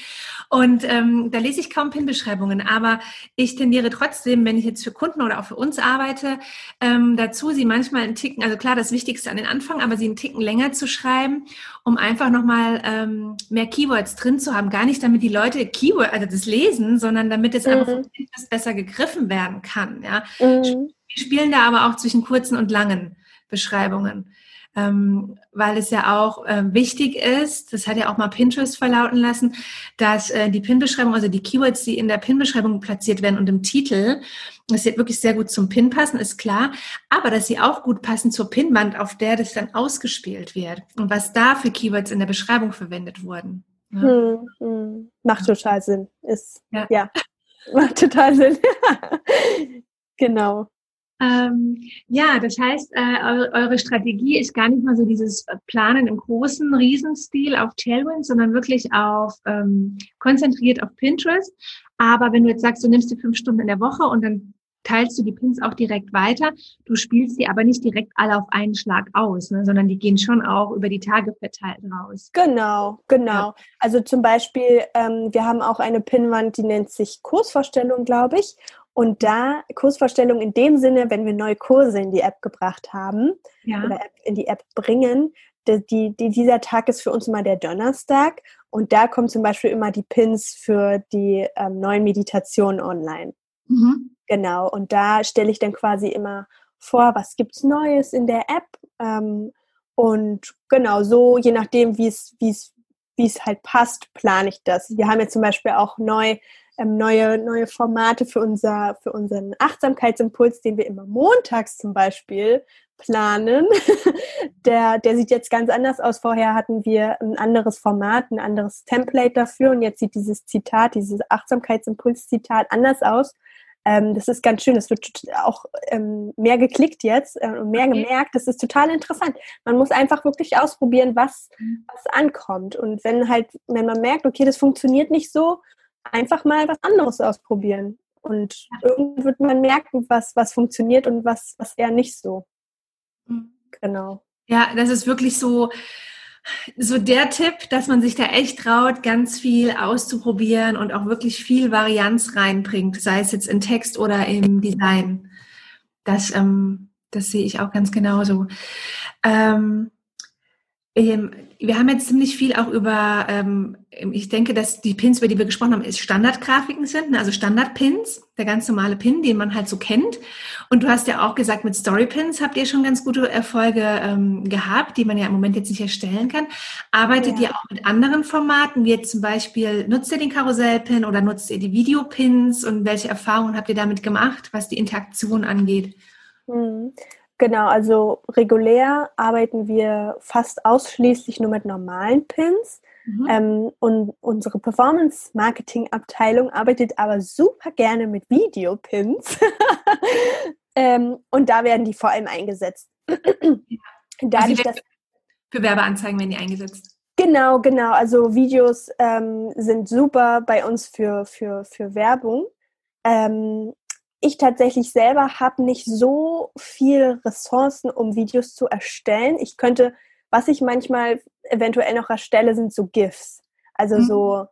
Und ähm, da lese ich kaum PIN-Beschreibungen. Aber ich tendiere trotzdem, wenn ich jetzt für Kunden oder auch für uns arbeite, ähm, dazu, sie manchmal einen Ticken, also klar, das Wichtigste an den Anfang, aber sie einen Ticken länger zu schreiben, um einfach nochmal ähm, mehr Keywords drin zu haben. Gar nicht, damit die Leute Keyword, also das lesen, sondern damit es mhm. einfach besser gegriffen werden kann. Ja? Mhm. Wir spielen da aber auch zwischen kurzen und langen Beschreibungen ähm, weil es ja auch äh, wichtig ist, das hat ja auch mal Pinterest verlauten lassen, dass äh, die Pin-Beschreibung, also die Keywords, die in der Pin-Beschreibung platziert werden und im Titel, dass sie wirklich sehr gut zum Pin passen, ist klar, aber dass sie auch gut passen zur Pinwand, auf der das dann ausgespielt wird und was da für Keywords in der Beschreibung verwendet wurden. Ja. Hm, hm. Macht total Sinn. Ist, ja. ja. Macht total Sinn. genau. Ähm, ja, das heißt, äh, eure, Strategie ist gar nicht mal so dieses Planen im großen Riesenstil auf Tailwind, sondern wirklich auf ähm, konzentriert auf Pinterest. Aber wenn du jetzt sagst, du nimmst dir fünf Stunden in der Woche und dann teilst du die Pins auch direkt weiter. Du spielst die aber nicht direkt alle auf einen Schlag aus, ne, sondern die gehen schon auch über die Tage verteilt raus. Genau, genau. Ja. Also zum Beispiel, ähm, wir haben auch eine Pinwand, die nennt sich Kursvorstellung, glaube ich. Und da Kursvorstellung in dem Sinne, wenn wir neue Kurse in die App gebracht haben ja. oder in die App bringen, die, die, dieser Tag ist für uns immer der Donnerstag und da kommen zum Beispiel immer die Pins für die ähm, neuen Meditationen online. Mhm. Genau, und da stelle ich dann quasi immer vor, was gibt's Neues in der App ähm, und genau so, je nachdem, wie es wie es wie es halt passt, plane ich das. Wir haben jetzt zum Beispiel auch neu ähm, neue, neue Formate für, unser, für unseren Achtsamkeitsimpuls, den wir immer montags zum Beispiel planen. der, der sieht jetzt ganz anders aus. Vorher hatten wir ein anderes Format, ein anderes Template dafür und jetzt sieht dieses Zitat, dieses Achtsamkeitsimpuls-Zitat anders aus. Ähm, das ist ganz schön. Es wird auch ähm, mehr geklickt jetzt äh, und mehr okay. gemerkt. Das ist total interessant. Man muss einfach wirklich ausprobieren, was, mhm. was ankommt. Und wenn halt, wenn man merkt, okay, das funktioniert nicht so, einfach mal was anderes ausprobieren. Und irgendwann wird man merken, was, was funktioniert und was, was eher nicht so. Mhm. Genau. Ja, das ist wirklich so, so der Tipp, dass man sich da echt traut, ganz viel auszuprobieren und auch wirklich viel Varianz reinbringt, sei es jetzt in Text oder im Design. Das, ähm, das sehe ich auch ganz genauso. Ähm, wir haben jetzt ziemlich viel auch über, ähm, ich denke, dass die Pins, über die wir gesprochen haben, ist Standardgrafiken sind, ne? also Standardpins, der ganz normale Pin, den man halt so kennt. Und du hast ja auch gesagt, mit Storypins habt ihr schon ganz gute Erfolge ähm, gehabt, die man ja im Moment jetzt nicht erstellen kann. Arbeitet ja. ihr auch mit anderen Formaten, wie jetzt zum Beispiel, nutzt ihr den Karussellpin oder nutzt ihr die Videopins und welche Erfahrungen habt ihr damit gemacht, was die Interaktion angeht? Genau, also regulär arbeiten wir fast ausschließlich nur mit normalen Pins. Mhm. Ähm, und unsere Performance-Marketing-Abteilung arbeitet aber super gerne mit Videopins. ähm, und da werden die vor allem eingesetzt. Dadurch, also für Werbeanzeigen werden die eingesetzt. Genau, genau. Also Videos ähm, sind super bei uns für, für, für Werbung. Ähm, ich tatsächlich selber habe nicht so viel Ressourcen, um Videos zu erstellen. Ich könnte, was ich manchmal eventuell noch erstelle, sind so GIFs. Also mhm. so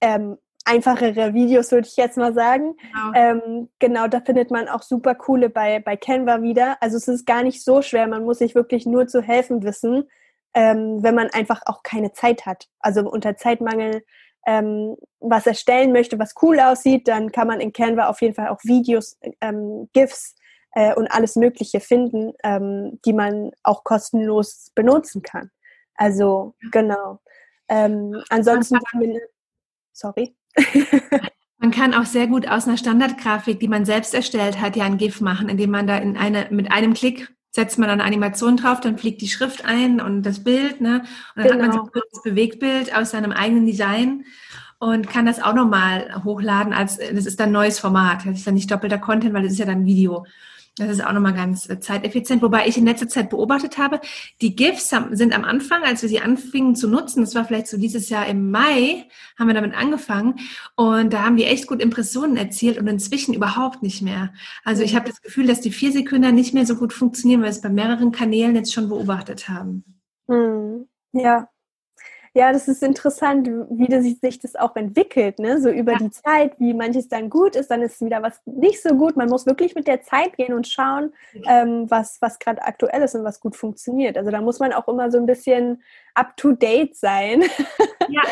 ähm, einfachere Videos, würde ich jetzt mal sagen. Genau. Ähm, genau, da findet man auch super coole bei, bei Canva wieder. Also es ist gar nicht so schwer, man muss sich wirklich nur zu helfen wissen, ähm, wenn man einfach auch keine Zeit hat. Also unter Zeitmangel ähm, was erstellen möchte, was cool aussieht, dann kann man in Canva auf jeden Fall auch Videos, ähm, GIFs äh, und alles Mögliche finden, ähm, die man auch kostenlos benutzen kann. Also genau. Ähm, ansonsten, sorry. Man kann auch sehr gut aus einer Standardgrafik, die man selbst erstellt hat, ja ein GIF machen, indem man da in eine, mit einem Klick setzt man dann eine Animation drauf, dann fliegt die Schrift ein und das Bild, ne? Und dann genau. hat man so ein kurzes Bewegtbild aus seinem eigenen Design und kann das auch nochmal hochladen als, das ist dann ein neues Format. Das ist dann nicht doppelter Content, weil das ist ja dann Video. Das ist auch nochmal ganz äh, zeiteffizient, wobei ich in letzter Zeit beobachtet habe, die GIFs sind am Anfang, als wir sie anfingen zu nutzen, das war vielleicht so dieses Jahr im Mai, haben wir damit angefangen und da haben die echt gut Impressionen erzielt und inzwischen überhaupt nicht mehr. Also ich habe das Gefühl, dass die vier Sekunden nicht mehr so gut funktionieren, weil wir es bei mehreren Kanälen jetzt schon beobachtet haben. Hm. Ja, ja, das ist interessant, wie sich das auch entwickelt, ne? so über ja. die Zeit, wie manches dann gut ist, dann ist wieder was nicht so gut. Man muss wirklich mit der Zeit gehen und schauen, ähm, was, was gerade aktuell ist und was gut funktioniert. Also da muss man auch immer so ein bisschen up-to-date sein. Ja.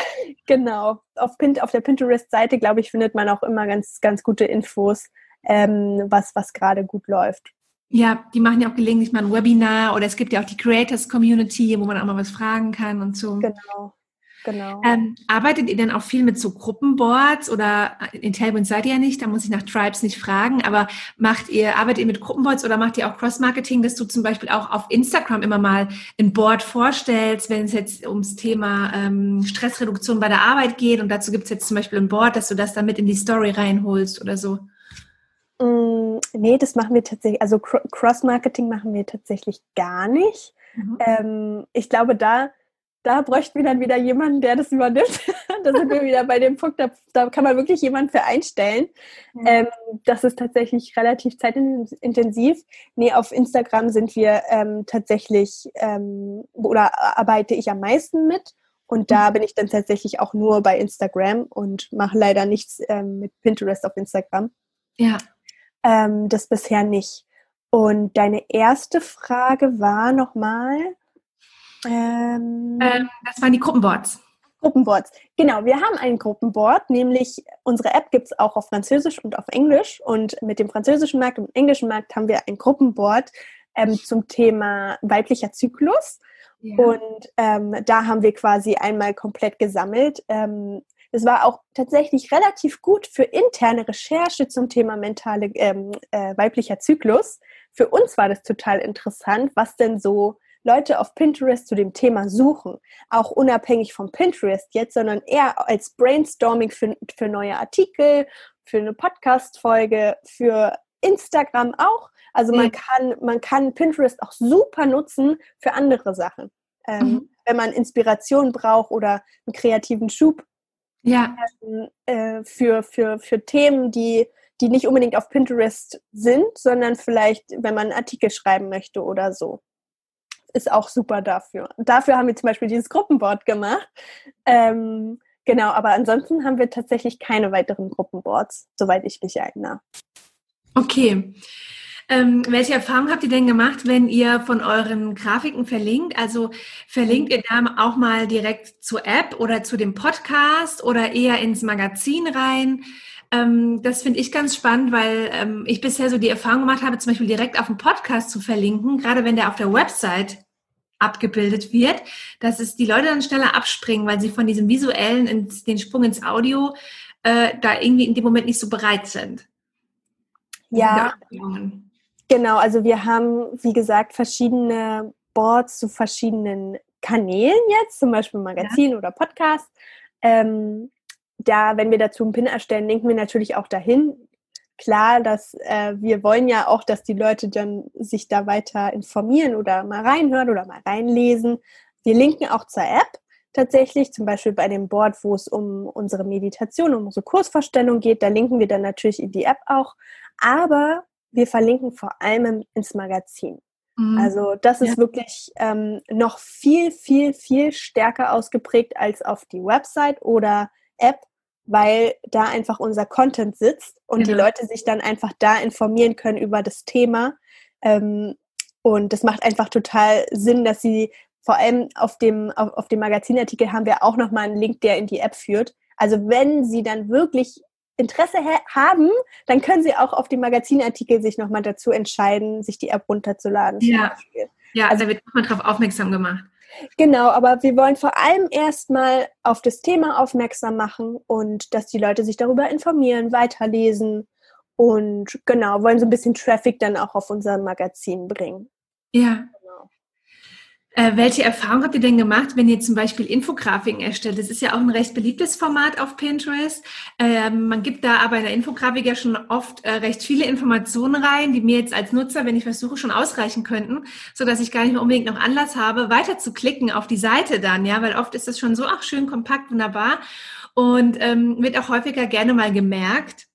genau. Auf, Pint, auf der Pinterest-Seite, glaube ich, findet man auch immer ganz, ganz gute Infos, ähm, was, was gerade gut läuft. Ja, die machen ja auch gelegentlich mal ein Webinar oder es gibt ja auch die Creators Community, wo man auch mal was fragen kann und so. Genau. Genau. Ähm, arbeitet ihr denn auch viel mit so Gruppenboards oder in Tailwind seid ihr ja nicht, da muss ich nach Tribes nicht fragen, aber macht ihr, arbeitet ihr mit Gruppenboards oder macht ihr auch Cross-Marketing, dass du zum Beispiel auch auf Instagram immer mal ein Board vorstellst, wenn es jetzt ums Thema ähm, Stressreduktion bei der Arbeit geht und dazu gibt es jetzt zum Beispiel ein Board, dass du das dann mit in die Story reinholst oder so? Nee, das machen wir tatsächlich, also Cross-Marketing machen wir tatsächlich gar nicht. Mhm. Ähm, ich glaube, da, da bräuchten wir dann wieder jemanden, der das übernimmt. da sind wir wieder bei dem Punkt, da, da kann man wirklich jemanden für einstellen. Mhm. Ähm, das ist tatsächlich relativ zeitintensiv. Nee, auf Instagram sind wir ähm, tatsächlich, ähm, oder arbeite ich am meisten mit. Und da mhm. bin ich dann tatsächlich auch nur bei Instagram und mache leider nichts ähm, mit Pinterest auf Instagram. Ja ähm, das bisher nicht. Und deine erste Frage war nochmal? Ähm, ähm, das waren die Gruppenboards. Gruppenboards. Genau, wir haben ein Gruppenboard, nämlich unsere App gibt es auch auf Französisch und auf Englisch. Und mit dem französischen Markt und dem englischen Markt haben wir ein Gruppenboard ähm, zum Thema weiblicher Zyklus. Ja. Und ähm, da haben wir quasi einmal komplett gesammelt, ähm, es war auch tatsächlich relativ gut für interne Recherche zum Thema mentale ähm, äh, weiblicher Zyklus. Für uns war das total interessant, was denn so Leute auf Pinterest zu dem Thema suchen. Auch unabhängig vom Pinterest jetzt, sondern eher als Brainstorming für, für neue Artikel, für eine Podcast-Folge, für Instagram auch. Also man kann, man kann Pinterest auch super nutzen für andere Sachen. Ähm, mhm. Wenn man Inspiration braucht oder einen kreativen Schub, ja. äh, für, für, für Themen, die, die nicht unbedingt auf Pinterest sind, sondern vielleicht, wenn man einen Artikel schreiben möchte oder so. Ist auch super dafür. Dafür haben wir zum Beispiel dieses Gruppenboard gemacht. Ähm, genau, aber ansonsten haben wir tatsächlich keine weiteren Gruppenboards, soweit ich mich erinnere. Okay. Ähm, welche Erfahrungen habt ihr denn gemacht, wenn ihr von euren Grafiken verlinkt? Also verlinkt ihr da auch mal direkt zur App oder zu dem Podcast oder eher ins Magazin rein? Ähm, das finde ich ganz spannend, weil ähm, ich bisher so die Erfahrung gemacht habe, zum Beispiel direkt auf den Podcast zu verlinken, gerade wenn der auf der Website abgebildet wird, dass es die Leute dann schneller abspringen, weil sie von diesem visuellen ins, den Sprung ins Audio äh, da irgendwie in dem Moment nicht so bereit sind. Ja. Genau, also wir haben, wie gesagt, verschiedene Boards zu verschiedenen Kanälen jetzt, zum Beispiel Magazin ja. oder Podcast. Ähm, da, wenn wir dazu einen Pin erstellen, denken wir natürlich auch dahin. Klar, dass äh, wir wollen ja auch, dass die Leute dann sich da weiter informieren oder mal reinhören oder mal reinlesen. Wir linken auch zur App tatsächlich, zum Beispiel bei dem Board, wo es um unsere Meditation, um unsere Kursvorstellung geht, da linken wir dann natürlich in die App auch. Aber wir verlinken vor allem ins Magazin. Mhm. Also das ist ja. wirklich ähm, noch viel, viel, viel stärker ausgeprägt als auf die Website oder App, weil da einfach unser Content sitzt und genau. die Leute sich dann einfach da informieren können über das Thema. Ähm, und das macht einfach total Sinn, dass sie vor allem auf dem, auf, auf dem Magazinartikel haben wir auch nochmal einen Link, der in die App führt. Also wenn Sie dann wirklich Interesse haben, dann können Sie auch auf dem Magazinartikel sich nochmal dazu entscheiden, sich die App runterzuladen. Ja, ja also da wird nochmal drauf aufmerksam gemacht. Genau, aber wir wollen vor allem erstmal auf das Thema aufmerksam machen und dass die Leute sich darüber informieren, weiterlesen und genau, wollen so ein bisschen Traffic dann auch auf unser Magazin bringen. Ja. Äh, welche Erfahrung habt ihr denn gemacht, wenn ihr zum Beispiel Infografiken erstellt? Das ist ja auch ein recht beliebtes Format auf Pinterest. Ähm, man gibt da aber in der Infografik ja schon oft äh, recht viele Informationen rein, die mir jetzt als Nutzer, wenn ich versuche, schon ausreichen könnten, so dass ich gar nicht mehr unbedingt noch Anlass habe, weiter zu klicken auf die Seite dann, ja, weil oft ist das schon so, ach schön, kompakt, wunderbar und ähm, wird auch häufiger gerne mal gemerkt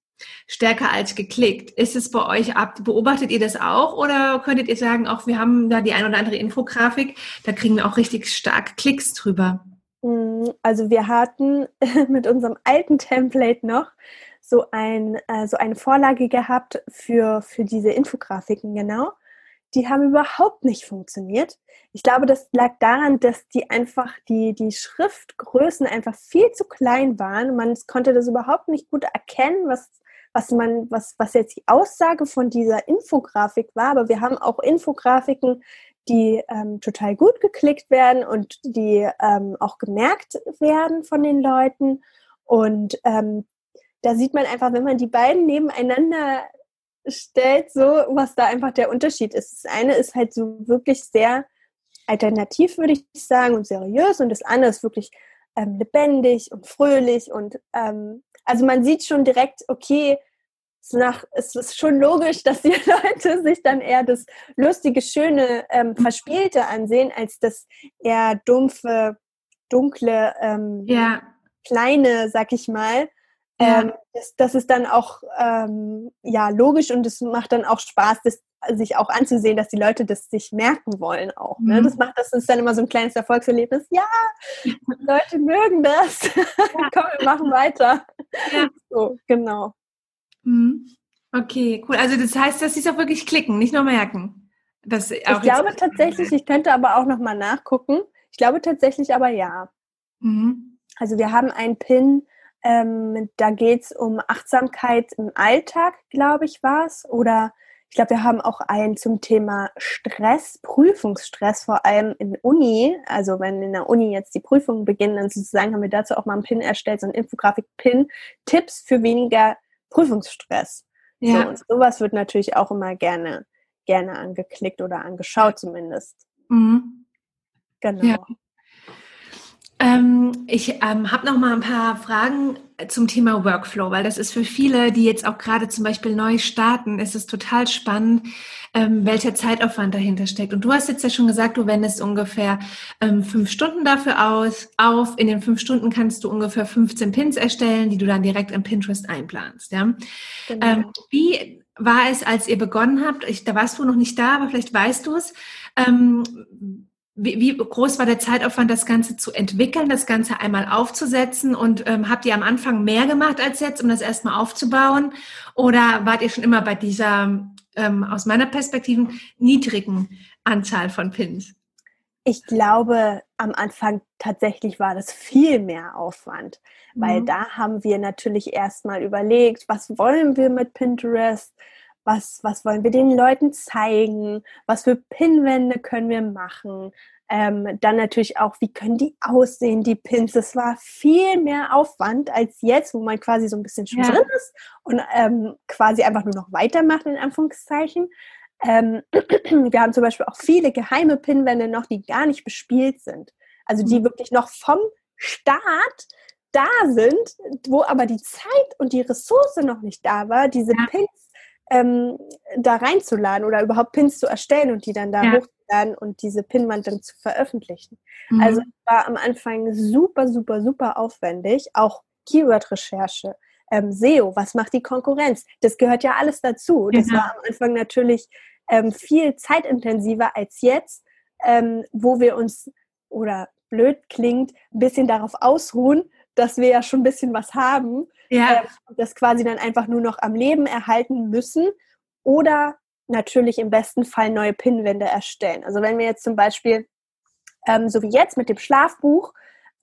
stärker als geklickt. Ist es bei euch ab? Beobachtet ihr das auch oder könntet ihr sagen, auch wir haben da die ein oder andere Infografik, da kriegen wir auch richtig stark Klicks drüber? Mm, also wir hatten mit unserem alten Template noch so, ein, äh, so eine Vorlage gehabt für, für diese Infografiken, genau. Die haben überhaupt nicht funktioniert. Ich glaube, das lag daran, dass die einfach, die, die Schriftgrößen einfach viel zu klein waren. Man konnte das überhaupt nicht gut erkennen, was, was man, was, was jetzt die Aussage von dieser Infografik war, aber wir haben auch Infografiken, die ähm, total gut geklickt werden und die ähm, auch gemerkt werden von den Leuten. Und ähm, da sieht man einfach, wenn man die beiden nebeneinander stellt, so was da einfach der Unterschied ist. Das eine ist halt so wirklich sehr alternativ, würde ich sagen, und seriös und das andere ist wirklich ähm, lebendig und fröhlich und ähm, also man sieht schon direkt, okay, nach, es ist schon logisch, dass die Leute sich dann eher das lustige, schöne, ähm, verspielte ansehen, als das eher dumpfe, dunkle, ähm, ja. kleine, sag ich mal. Ja. Ähm, das, das, ist dann auch ähm, ja logisch und es macht dann auch Spaß, das sich auch anzusehen, dass die Leute das sich merken wollen auch. Ne? Mhm. Das macht das ist dann immer so ein kleines Erfolgserlebnis. Ja, Leute mögen das. Ja. Komm, wir machen weiter. Ja. So, genau. Mhm. Okay, cool. Also das heißt, dass sie es auch wirklich klicken, nicht nur merken. Das ich glaube tatsächlich, ich könnte aber auch noch mal nachgucken. Ich glaube tatsächlich aber ja. Mhm. Also wir haben einen Pin, ähm, da geht es um Achtsamkeit im Alltag, glaube ich, war es. Oder ich glaube, wir haben auch einen zum Thema Stress, Prüfungsstress, vor allem in Uni. Also wenn in der Uni jetzt die Prüfungen beginnen, dann sozusagen haben wir dazu auch mal einen Pin erstellt, so ein Infografik-Pin, Tipps für weniger Prüfungsstress. Ja. So, und sowas wird natürlich auch immer gerne, gerne angeklickt oder angeschaut zumindest. Mhm. Genau. Ja. Ähm, ich ähm, habe noch mal ein paar Fragen zum Thema Workflow, weil das ist für viele, die jetzt auch gerade zum Beispiel neu starten, ist es total spannend, ähm, welcher Zeitaufwand dahinter steckt. Und du hast jetzt ja schon gesagt, du wendest ungefähr ähm, fünf Stunden dafür aus, auf. In den fünf Stunden kannst du ungefähr 15 Pins erstellen, die du dann direkt in Pinterest einplanst. Ja? Genau. Ähm, wie war es, als ihr begonnen habt? Ich, da warst du noch nicht da, aber vielleicht weißt du es. Ähm, wie, wie groß war der Zeitaufwand, das Ganze zu entwickeln, das Ganze einmal aufzusetzen? Und ähm, habt ihr am Anfang mehr gemacht als jetzt, um das erstmal aufzubauen? Oder wart ihr schon immer bei dieser, ähm, aus meiner Perspektive, niedrigen Anzahl von Pins? Ich glaube, am Anfang tatsächlich war das viel mehr Aufwand, weil mhm. da haben wir natürlich erstmal überlegt, was wollen wir mit Pinterest? Was, was wollen wir den Leuten zeigen, was für Pinwände können wir machen. Ähm, dann natürlich auch, wie können die aussehen, die Pins. Das war viel mehr Aufwand als jetzt, wo man quasi so ein bisschen schon ja. drin ist und ähm, quasi einfach nur noch weitermacht, in Anführungszeichen. Ähm, wir haben zum Beispiel auch viele geheime Pinwände noch, die gar nicht bespielt sind. Also die mhm. wirklich noch vom Start da sind, wo aber die Zeit und die Ressource noch nicht da war, diese ja. Pins ähm, da reinzuladen oder überhaupt Pins zu erstellen und die dann da ja. hochzuladen und diese Pinwand dann zu veröffentlichen. Mhm. Also war am Anfang super, super, super aufwendig. Auch Keyword-Recherche, ähm, SEO, was macht die Konkurrenz? Das gehört ja alles dazu. Das ja. war am Anfang natürlich ähm, viel zeitintensiver als jetzt, ähm, wo wir uns, oder blöd klingt, ein bisschen darauf ausruhen, dass wir ja schon ein bisschen was haben, ja. äh, das quasi dann einfach nur noch am Leben erhalten müssen oder natürlich im besten Fall neue Pinwände erstellen. Also wenn wir jetzt zum Beispiel, ähm, so wie jetzt mit dem Schlafbuch,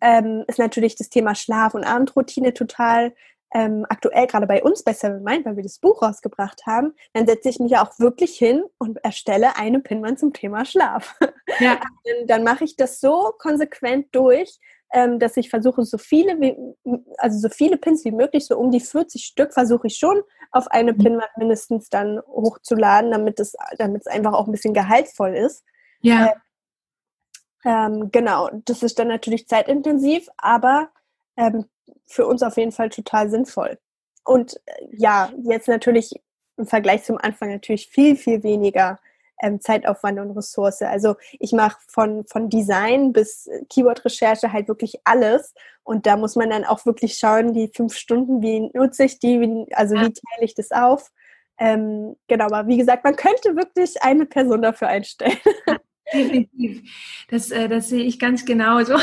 ähm, ist natürlich das Thema Schlaf- und Abendroutine total ähm, aktuell, gerade bei uns bei Seven Mind, weil wir das Buch rausgebracht haben, dann setze ich mich auch wirklich hin und erstelle eine Pinwand zum Thema Schlaf. Ja. dann, dann mache ich das so konsequent durch, ähm, dass ich versuche, so viele wie, also so viele Pins wie möglich, so um die 40 Stück versuche ich schon auf eine mhm. Pinwand mindestens dann hochzuladen, damit es, damit es einfach auch ein bisschen gehaltvoll ist. Ja. Äh, Ähm, genau, das ist dann natürlich zeitintensiv, aber ähm, für uns auf jeden Fall total sinnvoll. Und äh, ja, jetzt natürlich im Vergleich zum Anfang natürlich viel, viel weniger ähm, Zeitaufwand und Ressource. Also ich mache von, von Design bis Keyword-Recherche halt wirklich alles. Und da muss man dann auch wirklich schauen, die fünf Stunden, wie nutze ich die, wie, also wie teile ich das auf. Ähm, genau, aber wie gesagt, man könnte wirklich eine Person dafür einstellen. Definitiv. Das, äh, das sehe ich ganz genauso.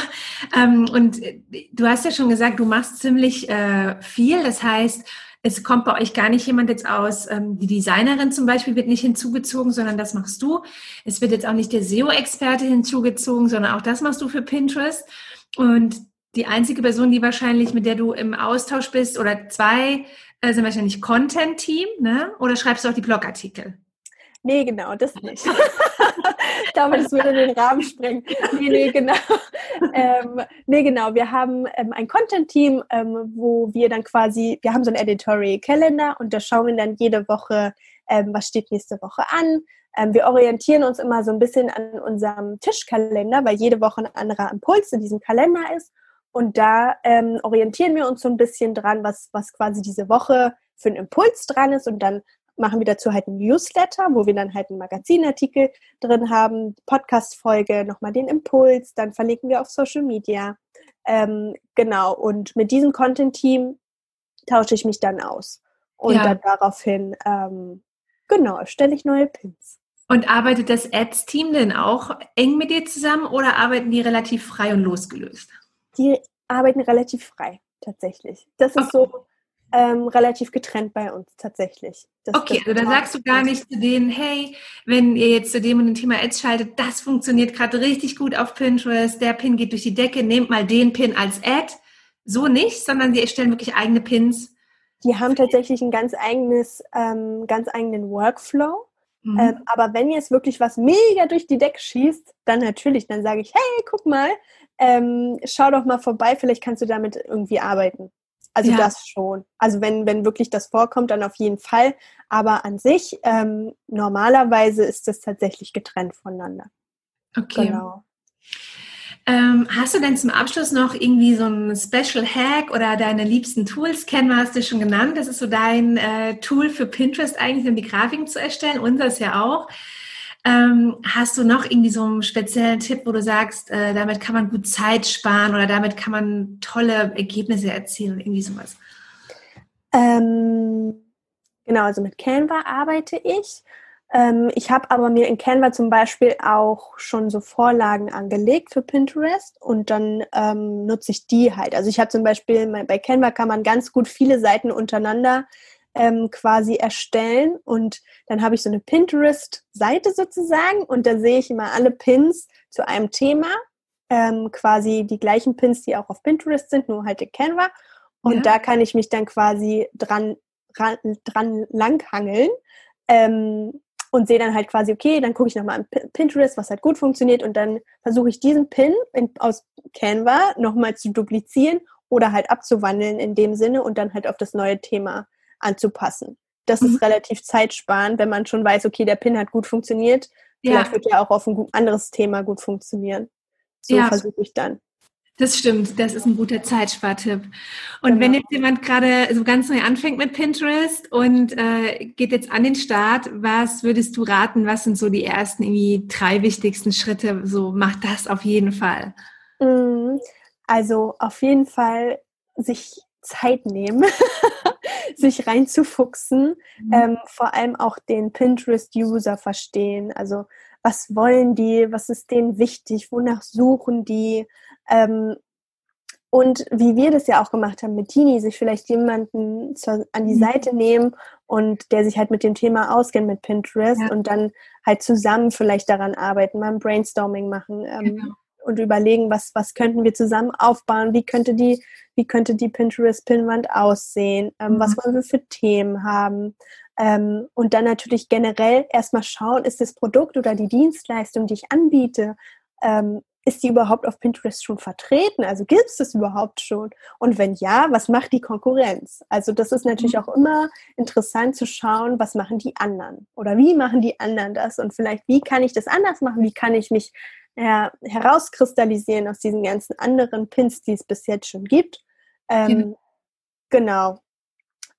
Ähm, und äh, du hast ja schon gesagt, du machst ziemlich äh, viel. Das heißt, es kommt bei euch gar nicht jemand jetzt aus, ähm, die Designerin zum Beispiel wird nicht hinzugezogen, sondern das machst du. Es wird jetzt auch nicht der SEO-Experte hinzugezogen, sondern auch das machst du für Pinterest. Und die einzige Person, die wahrscheinlich, mit der du im Austausch bist, oder zwei, sind wahrscheinlich Content-Team, ne? Oder schreibst du auch die Blogartikel? Nee, genau, das nicht. ich glaube, das würde den Rahmen sprengen. Nee, nee, genau. Ähm, nee, genau. Wir haben ähm, ein Content-Team, ähm, wo wir dann quasi, wir haben so einen Editorial-Kalender und da schauen wir dann jede Woche, ähm, was steht nächste Woche an. Ähm, wir orientieren uns immer so ein bisschen an unserem Tischkalender, weil jede Woche ein anderer Impuls in diesem Kalender ist. Und da ähm, orientieren wir uns so ein bisschen dran, was, was quasi diese Woche für einen Impuls dran ist. Und dann machen wir dazu halt ein Newsletter, wo wir dann halt einen Magazinartikel drin haben, Podcast-Folge, nochmal den Impuls, dann verlinken wir auf Social Media. Ähm, genau, und mit diesem Content-Team tausche ich mich dann aus. Und ja. dann daraufhin, ähm, genau, stelle ich neue Pins. Und arbeitet das Ads-Team denn auch eng mit dir zusammen oder arbeiten die relativ frei und losgelöst? Die arbeiten relativ frei, tatsächlich. Das ist okay. so ähm, relativ getrennt bei uns tatsächlich. Das, okay, das also da sagst du gar nicht zu denen, hey, wenn ihr jetzt zu dem und dem Thema Ads schaltet, das funktioniert gerade richtig gut auf Pinterest, der Pin geht durch die Decke, nehmt mal den Pin als Ad. So nicht, sondern sie erstellen wirklich eigene Pins. Die haben tatsächlich ein ganz eigenes, ähm, ganz eigenen Workflow. Mhm. Ähm, aber wenn jetzt wirklich was mega durch die Decke schießt, dann natürlich, dann sage ich, hey, guck mal, ähm, schau doch mal vorbei, vielleicht kannst du damit irgendwie arbeiten. Also ja. das schon. Also wenn, wenn wirklich das vorkommt, dann auf jeden Fall. Aber an sich, ähm, normalerweise ist das tatsächlich getrennt voneinander. Okay. Genau. Ähm, hast du denn zum Abschluss noch irgendwie so ein Special Hack oder deine liebsten Tools? Canva hast du schon genannt. Das ist so dein äh, Tool für Pinterest eigentlich, um die Grafiken zu erstellen. Unseres ja auch. Ähm, hast du noch irgendwie so einen speziellen Tipp, wo du sagst, äh, damit kann man gut Zeit sparen oder damit kann man tolle Ergebnisse erzielen, irgendwie sowas? Ähm, genau, also mit Canva arbeite ich. Ähm, ich habe aber mir in Canva zum Beispiel auch schon so Vorlagen angelegt für Pinterest und dann ähm, nutze ich die halt. Also ich habe zum Beispiel bei Canva kann man ganz gut viele Seiten untereinander ähm, quasi erstellen. Und dann habe ich so eine Pinterest-Seite sozusagen. Und da sehe ich immer alle Pins zu einem Thema, ähm, quasi die gleichen Pins, die auch auf Pinterest sind, nur halt in Canva. Und ja. da kann ich mich dann quasi dran, ran, dran langhangeln ähm, und sehe dann halt quasi, okay, dann gucke ich nochmal an Pinterest, was halt gut funktioniert. Und dann versuche ich diesen Pin in, aus Canva nochmal zu duplizieren oder halt abzuwandeln in dem Sinne und dann halt auf das neue Thema anzupassen. Das mhm. ist relativ zeitsparend, wenn man schon weiß, okay, der Pin hat gut funktioniert. Vielleicht ja. wird ja auch auf ein anderes Thema gut funktionieren. So ja. versuche ich dann. Das stimmt, das ist ein guter Zeitspartipp. Und genau. wenn jetzt jemand gerade so ganz neu anfängt mit Pinterest und äh, geht jetzt an den Start, was würdest du raten? Was sind so die ersten irgendwie drei wichtigsten Schritte? So macht das auf jeden Fall. Mhm. Also auf jeden Fall sich Zeit nehmen, sich reinzufuchsen, mhm. ähm, vor allem auch den Pinterest-User verstehen. Also was wollen die, was ist denen wichtig, wonach suchen die? Ähm, und wie wir das ja auch gemacht haben mit Tini, sich vielleicht jemanden zur, an die mhm. Seite nehmen und der sich halt mit dem Thema auskennt mit Pinterest ja. und dann halt zusammen vielleicht daran arbeiten, mal ein Brainstorming machen. Ähm, genau und überlegen, was, was könnten wir zusammen aufbauen, wie könnte die, wie könnte die Pinterest-Pinwand aussehen, ähm, mhm. was wollen wir für Themen haben. Ähm, und dann natürlich generell erstmal schauen, ist das Produkt oder die Dienstleistung, die ich anbiete, ähm, ist die überhaupt auf Pinterest schon vertreten? Also gibt es das überhaupt schon? Und wenn ja, was macht die Konkurrenz? Also das ist natürlich mhm. auch immer interessant zu schauen, was machen die anderen? Oder wie machen die anderen das? Und vielleicht, wie kann ich das anders machen? Wie kann ich mich ja, herauskristallisieren aus diesen ganzen anderen Pins, die es bis jetzt schon gibt. Ähm, genau. genau.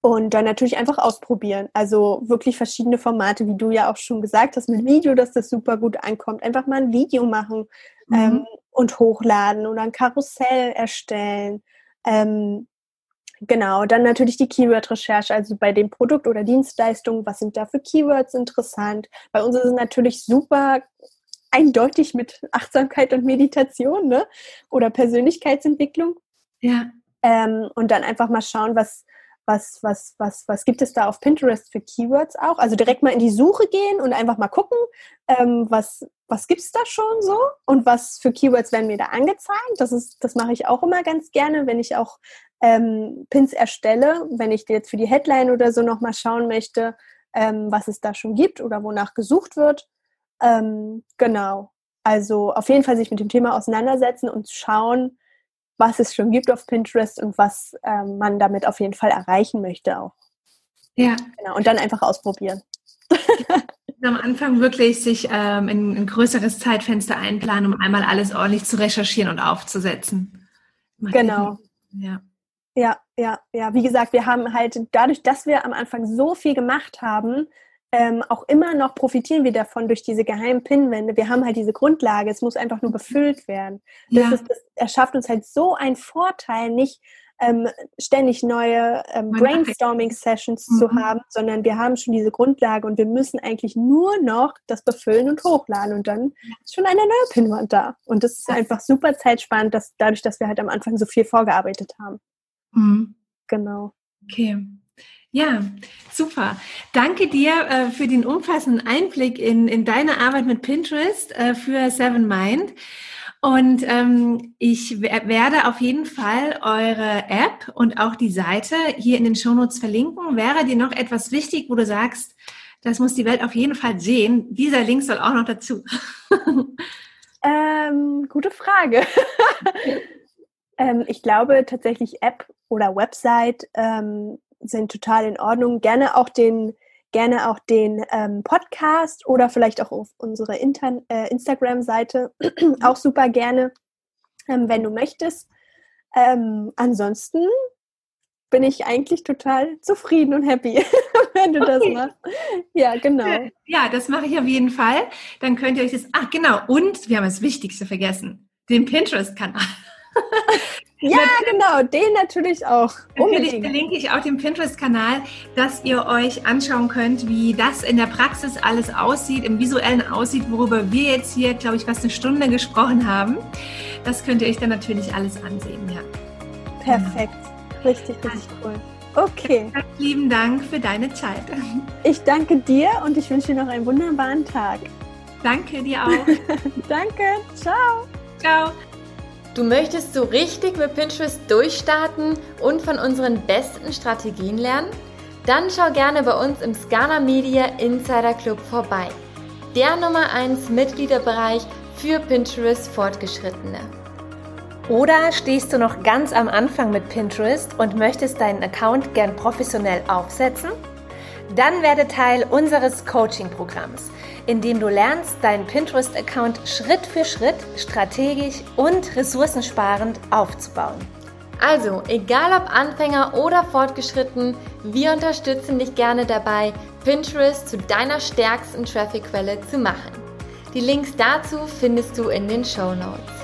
Und dann natürlich einfach ausprobieren. Also wirklich verschiedene Formate, wie du ja auch schon gesagt hast, mit Video, dass das super gut ankommt. Einfach mal ein Video machen mhm. ähm, und hochladen oder ein Karussell erstellen. Ähm, genau, dann natürlich die Keyword-Recherche, also bei dem Produkt oder Dienstleistung, was sind da für Keywords interessant. Bei uns ist es natürlich super eindeutig mit Achtsamkeit und Meditation ne? oder Persönlichkeitsentwicklung. Ja. Ähm, und dann einfach mal schauen, was, was, was, was, was gibt es da auf Pinterest für Keywords auch? Also direkt mal in die Suche gehen und einfach mal gucken, ähm, was, was gibt es da schon so und was für Keywords werden mir da angezeigt. Das, ist, das mache ich auch immer ganz gerne, wenn ich auch ähm, Pins erstelle, wenn ich jetzt für die Headline oder so nochmal schauen möchte, ähm, was es da schon gibt oder wonach gesucht wird. Ähm, genau. Also auf jeden Fall sich mit dem Thema auseinandersetzen und schauen, was es schon gibt auf Pinterest und was ähm, man damit auf jeden Fall erreichen möchte auch. Ja. Genau. Und dann einfach ausprobieren. Am Anfang wirklich sich ähm, in ein größeres Zeitfenster einplanen, um einmal alles ordentlich zu recherchieren und aufzusetzen. Genau. Ja. Ja, ja, ja. Wie gesagt, wir haben halt dadurch, dass wir am Anfang so viel gemacht haben, ähm, auch immer noch profitieren wir davon durch diese geheimen Pinwände. Wir haben halt diese Grundlage, es muss einfach nur befüllt werden. Das, ja. ist, das erschafft uns halt so einen Vorteil, nicht ähm, ständig neue ähm, Brainstorming-Sessions mhm. zu haben, sondern wir haben schon diese Grundlage und wir müssen eigentlich nur noch das befüllen und hochladen und dann ist schon eine neue Pinwand da. Und das ist einfach super zeitsparend, dass, dadurch, dass wir halt am Anfang so viel vorgearbeitet haben. Mhm. Genau. Okay. Ja, super. Danke dir äh, für den umfassenden Einblick in, in deine Arbeit mit Pinterest äh, für Seven Mind. Und ähm, ich werde auf jeden Fall eure App und auch die Seite hier in den Shownotes verlinken. Wäre dir noch etwas wichtig, wo du sagst, das muss die Welt auf jeden Fall sehen? Dieser Link soll auch noch dazu. ähm, gute Frage. ähm, ich glaube tatsächlich App oder Website ähm, sind total in Ordnung. Gerne auch den, gerne auch den ähm, Podcast oder vielleicht auch auf unsere Inter äh, Instagram-Seite auch super gerne, ähm, wenn du möchtest. Ähm, ansonsten bin ich eigentlich total zufrieden und happy, wenn du das machst. Ja, genau. Ja, das mache ich auf jeden Fall. Dann könnt ihr euch das. Ach, genau. Und wir haben das Wichtigste vergessen: den Pinterest-Kanal. Ja, genau, den natürlich auch. Natürlich verlinke ich auch den Pinterest-Kanal, dass ihr euch anschauen könnt, wie das in der Praxis alles aussieht, im visuellen aussieht, worüber wir jetzt hier, glaube ich, fast eine Stunde gesprochen haben. Das könnt ihr euch dann natürlich alles ansehen, ja. Perfekt. Richtig, richtig cool. Okay. Ganz lieben Dank für deine Zeit. Ich danke dir und ich wünsche dir noch einen wunderbaren Tag. Danke dir auch. danke. Ciao. Ciao. Du möchtest so richtig mit Pinterest durchstarten und von unseren besten Strategien lernen? Dann schau gerne bei uns im Scana Media Insider Club vorbei. Der Nummer 1 Mitgliederbereich für Pinterest Fortgeschrittene. Oder stehst du noch ganz am Anfang mit Pinterest und möchtest deinen Account gern professionell aufsetzen? Dann werde Teil unseres Coaching-Programms in dem du lernst, deinen Pinterest-Account Schritt für Schritt strategisch und ressourcensparend aufzubauen. Also, egal ob Anfänger oder fortgeschritten, wir unterstützen dich gerne dabei, Pinterest zu deiner stärksten Traffic-Quelle zu machen. Die Links dazu findest du in den Show Notes.